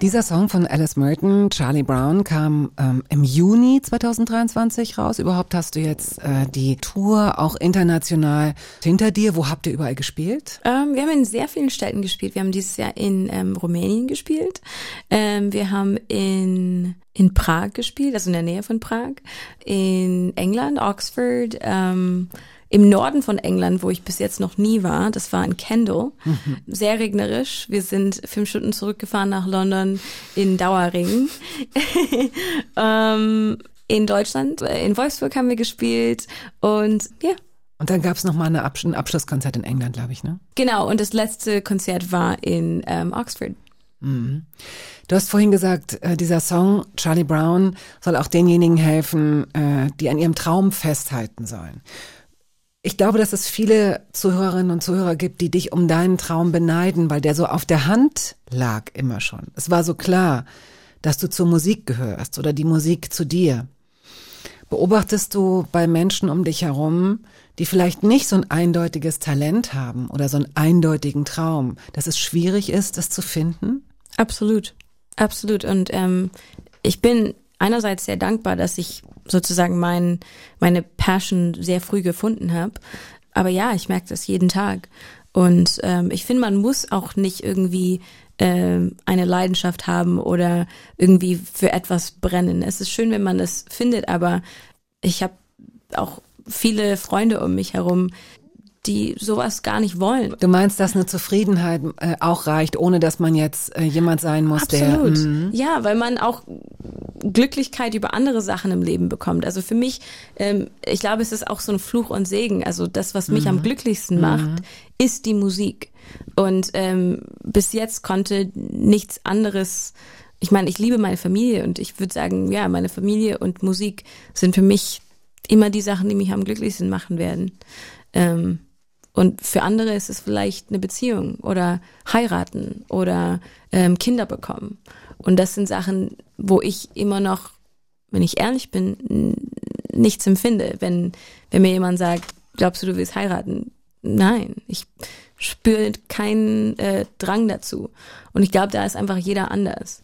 Dieser Song von Alice Merton, Charlie Brown, kam ähm, im Juni 2023 raus. Überhaupt hast du jetzt äh, die Tour auch international hinter dir. Wo habt ihr überall gespielt? Ähm, wir haben in sehr vielen Städten gespielt. Wir haben dieses Jahr in ähm, Rumänien gespielt. Ähm, wir haben in, in Prag gespielt, also in der Nähe von Prag. In England, Oxford. Ähm, Im Norden von England, wo ich bis jetzt noch nie war, das war in Kendal. Sehr regnerisch. Wir sind fünf Stunden zurückgefahren nach London in Dauerregen. ähm, in Deutschland, äh, in Wolfsburg haben wir gespielt und ja, Und dann gab es nochmal eine Absch ein Abschlusskonzert in England, glaube ich, ne? Genau, und das letzte Konzert war in ähm, Oxford. Du hast vorhin gesagt, äh, dieser Song Charlie Brown soll auch denjenigen helfen, äh, die an ihrem Traum festhalten sollen. Ich glaube, dass es viele Zuhörerinnen und Zuhörer gibt, die dich um deinen Traum beneiden, weil der so auf der Hand lag immer schon. Es war so klar, dass du zur Musik gehörst oder die Musik zu dir. Beobachtest du bei Menschen um dich herum, die vielleicht nicht so ein eindeutiges Talent haben oder so einen eindeutigen Traum, dass es schwierig ist, das zu finden? Absolut, absolut. Und ähm, ich bin einerseits sehr dankbar, dass ich sozusagen mein, meine Passion sehr früh gefunden habe. Aber ja, ich merke das jeden Tag. Und ähm, ich finde, man muss auch nicht irgendwie ähm, eine Leidenschaft haben oder irgendwie für etwas brennen. Es ist schön, wenn man das findet, aber ich habe auch viele Freunde um mich herum, die sowas gar nicht wollen. Du meinst, dass eine Zufriedenheit äh, auch reicht, ohne dass man jetzt äh, jemand sein muss, Absolut. der. Mhm. ja, weil man auch Glücklichkeit über andere Sachen im Leben bekommt. Also für mich, ähm, ich glaube, es ist auch so ein Fluch und Segen. Also das, was mich am glücklichsten macht, ist die Musik. Und ähm, bis jetzt konnte nichts anderes ich meine, ich liebe meine Familie und ich würde sagen, ja, meine Familie und Musik sind für mich immer die Sachen, die mich am glücklichsten machen werden. Ähm, und für andere ist es vielleicht eine Beziehung oder heiraten oder ähm, Kinder bekommen. Und das sind Sachen, wo ich immer noch, wenn ich ehrlich bin, nichts empfinde. Wenn, wenn mir jemand sagt, glaubst du, du willst heiraten? Nein, ich spüre keinen äh, Drang dazu. Und ich glaube, da ist einfach jeder anders.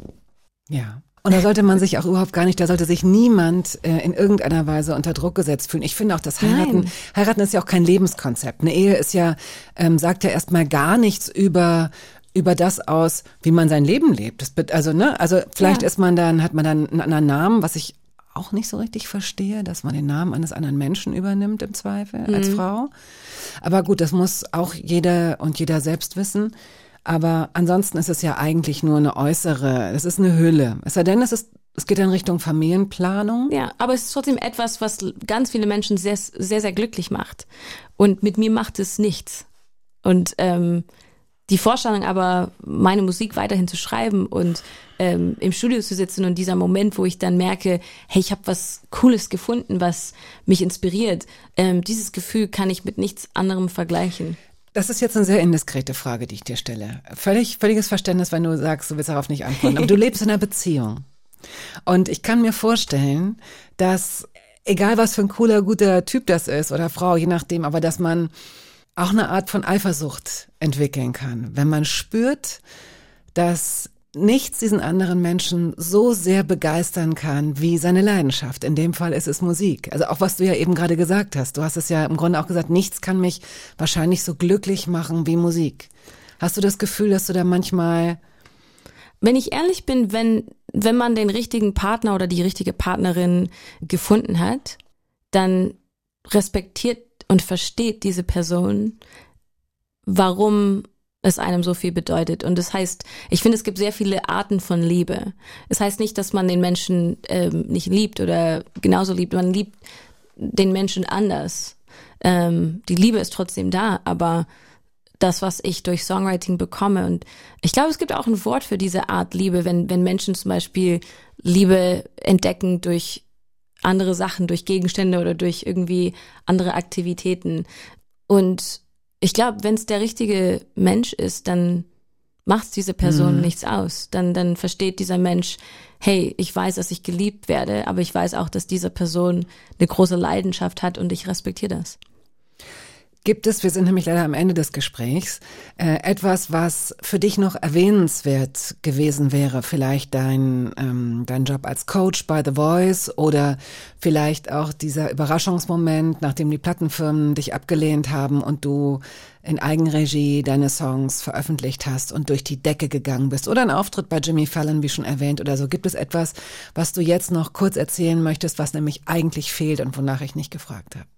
Ja. Und da sollte man sich auch überhaupt gar nicht, da sollte sich niemand äh, in irgendeiner Weise unter Druck gesetzt fühlen. Ich finde auch, das Heiraten, Nein. Heiraten ist ja auch kein Lebenskonzept. Eine Ehe ist ja, ähm, sagt ja erstmal gar nichts über über das aus, wie man sein Leben lebt. Das, also, ne, also vielleicht Ja. ist man dann, hat man dann einen anderen Namen, was ich auch nicht so richtig verstehe, dass man den Namen eines anderen Menschen übernimmt im Zweifel Mhm. als Frau. Aber gut, das muss auch jeder und jeder selbst wissen. Aber ansonsten ist es ja eigentlich nur eine äußere, es ist eine Hülle. Es sei denn, es ist, es geht in Richtung Familienplanung. Ja, aber es ist trotzdem etwas, was ganz viele Menschen sehr, sehr, sehr glücklich macht. Und mit mir macht es nichts. Und ähm, die Vorstellung aber, meine Musik weiterhin zu schreiben und ähm, im Studio zu sitzen und dieser Moment, wo ich dann merke, hey, ich habe was Cooles gefunden, was mich inspiriert, ähm, dieses Gefühl kann ich mit nichts anderem vergleichen. Das ist jetzt eine sehr indiskrete Frage, die ich dir stelle. Völlig, völliges Verständnis, wenn du sagst, du willst darauf nicht antworten. Aber du lebst in einer Beziehung. Und ich kann mir vorstellen, dass, egal was für ein cooler, guter Typ das ist oder Frau, je nachdem, aber dass man auch eine Art von Eifersucht entwickeln kann. Wenn man spürt, dass nichts diesen anderen Menschen so sehr begeistern kann wie seine Leidenschaft. In dem Fall ist es Musik. Also auch was du ja eben gerade gesagt hast. Du hast es ja im Grunde auch gesagt, nichts kann mich wahrscheinlich so glücklich machen wie Musik. Hast du das Gefühl, dass du da manchmal Wenn ich ehrlich bin, wenn, wenn man den richtigen Partner oder die richtige Partnerin gefunden hat, dann respektiert und versteht diese Person, warum es einem so viel bedeutet. Und das heißt, ich finde, es gibt sehr viele Arten von Liebe. Es heißt nicht, dass man den Menschen ähm, nicht liebt oder genauso liebt. Man liebt den Menschen anders. Ähm, die Liebe ist trotzdem da, aber das, was ich durch Songwriting bekomme. Und ich glaube, es gibt auch ein Wort für diese Art Liebe, wenn, wenn Menschen zum Beispiel Liebe entdecken durch andere Sachen, durch Gegenstände oder durch irgendwie andere Aktivitäten. Und ich glaube, wenn es der richtige Mensch ist, dann macht diese Person nichts aus. Dann, dann versteht dieser Mensch, hey, ich weiß, dass ich geliebt werde, aber ich weiß auch, dass diese Person eine große Leidenschaft hat und ich respektiere das. Gibt es, wir sind nämlich leider am Ende des Gesprächs, äh, etwas, was für dich noch erwähnenswert gewesen wäre? Vielleicht dein, ähm, dein Job als Coach bei The Voice oder vielleicht auch dieser Überraschungsmoment, nachdem die Plattenfirmen dich abgelehnt haben und du in Eigenregie deine Songs veröffentlicht hast und durch die Decke gegangen bist oder ein Auftritt bei Jimmy Fallon, wie schon erwähnt oder so. Gibt es etwas, was du jetzt noch kurz erzählen möchtest, was nämlich eigentlich fehlt und wonach ich nicht gefragt habe?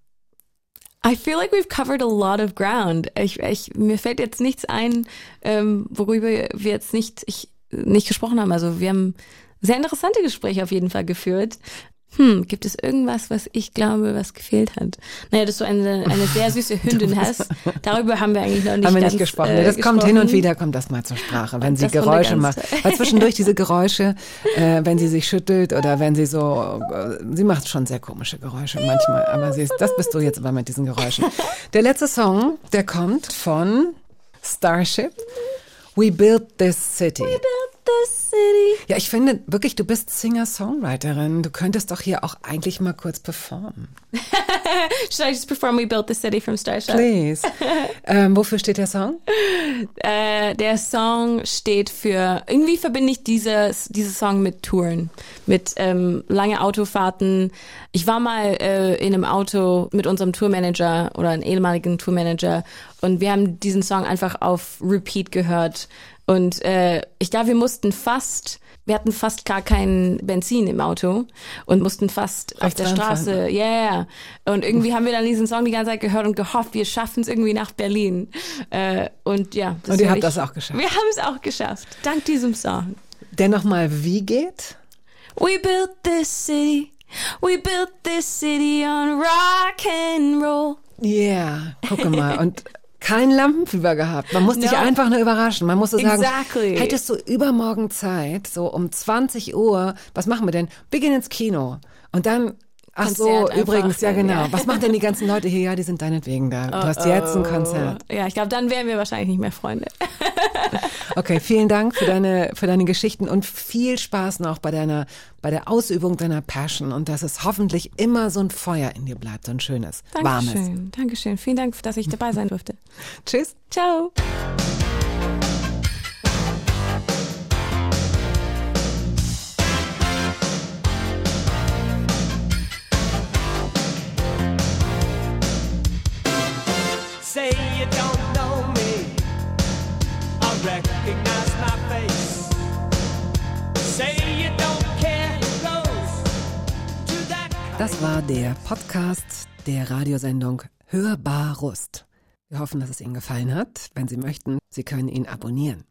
I feel like we've covered a lot of ground. Ich, ich, mir fällt jetzt nichts ein, ähm, worüber wir jetzt nicht, ich, nicht gesprochen haben. Also wir haben sehr interessante Gespräche auf jeden Fall geführt. Hm, gibt es irgendwas, was ich glaube, was gefehlt hat? Naja, dass du eine, eine sehr süße Hündin hast. Darüber haben wir eigentlich noch nicht haben wir nicht gesprochen. äh, das kommt hin und gesprochen. wieder, kommt das mal zur Sprache, wenn sie Das Geräusche macht. Weil zwischendurch diese Geräusche, äh, wenn sie sich schüttelt oder wenn sie so, äh, sie macht schon sehr komische Geräusche manchmal, aber sie ist, das bist du jetzt aber mit diesen Geräuschen. Der letzte Song, der kommt von Starship. We Built This City. Built this city. Ja, ich finde wirklich, du bist Singer-Songwriterin. Du könntest doch hier auch eigentlich mal kurz performen. Should I just perform We Built this City from Starship? Please. ähm, wofür steht der Song? Äh, der Song steht für, irgendwie verbinde ich dieses, dieses Song mit Touren, mit ähm, lange Autofahrten. Ich war mal äh, in einem Auto mit unserem Tourmanager oder einem ehemaligen Tourmanager und wir haben diesen Song einfach auf Repeat gehört. Und äh, ich glaube, wir mussten fast, wir hatten fast gar kein Benzin im Auto und mussten fast auf Rechts der ranfahren. Straße, ja, yeah. Und irgendwie haben wir dann diesen Song die ganze Zeit gehört und gehofft, wir schaffen es irgendwie nach Berlin. Äh, und ja, Und ihr habt ich- das auch geschafft. Wir haben es auch geschafft, dank diesem Song. Der nochmal wie geht? We built this city, we built this city on rock and roll. Ja, gucke mal. Und kein Lampenfieber gehabt. Man muss dich No. einfach nur überraschen. Man musste sagen, Exactly. hättest du übermorgen Zeit, so um 20 Uhr, was machen wir denn? Wir gehen ins Kino. Und dann, ach so, Konzert einfach, übrigens, ja genau. Was machen denn die ganzen Leute hier? Ja, die sind deinetwegen da. Du hast jetzt ein Konzert. Ja, ich glaube, dann wären wir wahrscheinlich nicht mehr Freunde. Okay, vielen Dank für deine, für deine Geschichten und viel Spaß noch bei deiner, bei der Ausübung deiner Passion und dass es hoffentlich immer so ein Feuer in dir bleibt, so ein schönes, warmes. Dankeschön, Dankeschön. Vielen Dank, dass ich dabei sein durfte. Tschüss. Ciao. Say you don't know me. I recognize my face. Say you don't care who goes to that. Das war der Podcast der Radiosendung Hörbar Rust. Wir hoffen, dass es Ihnen gefallen hat. Wenn Sie möchten, Sie können ihn abonnieren.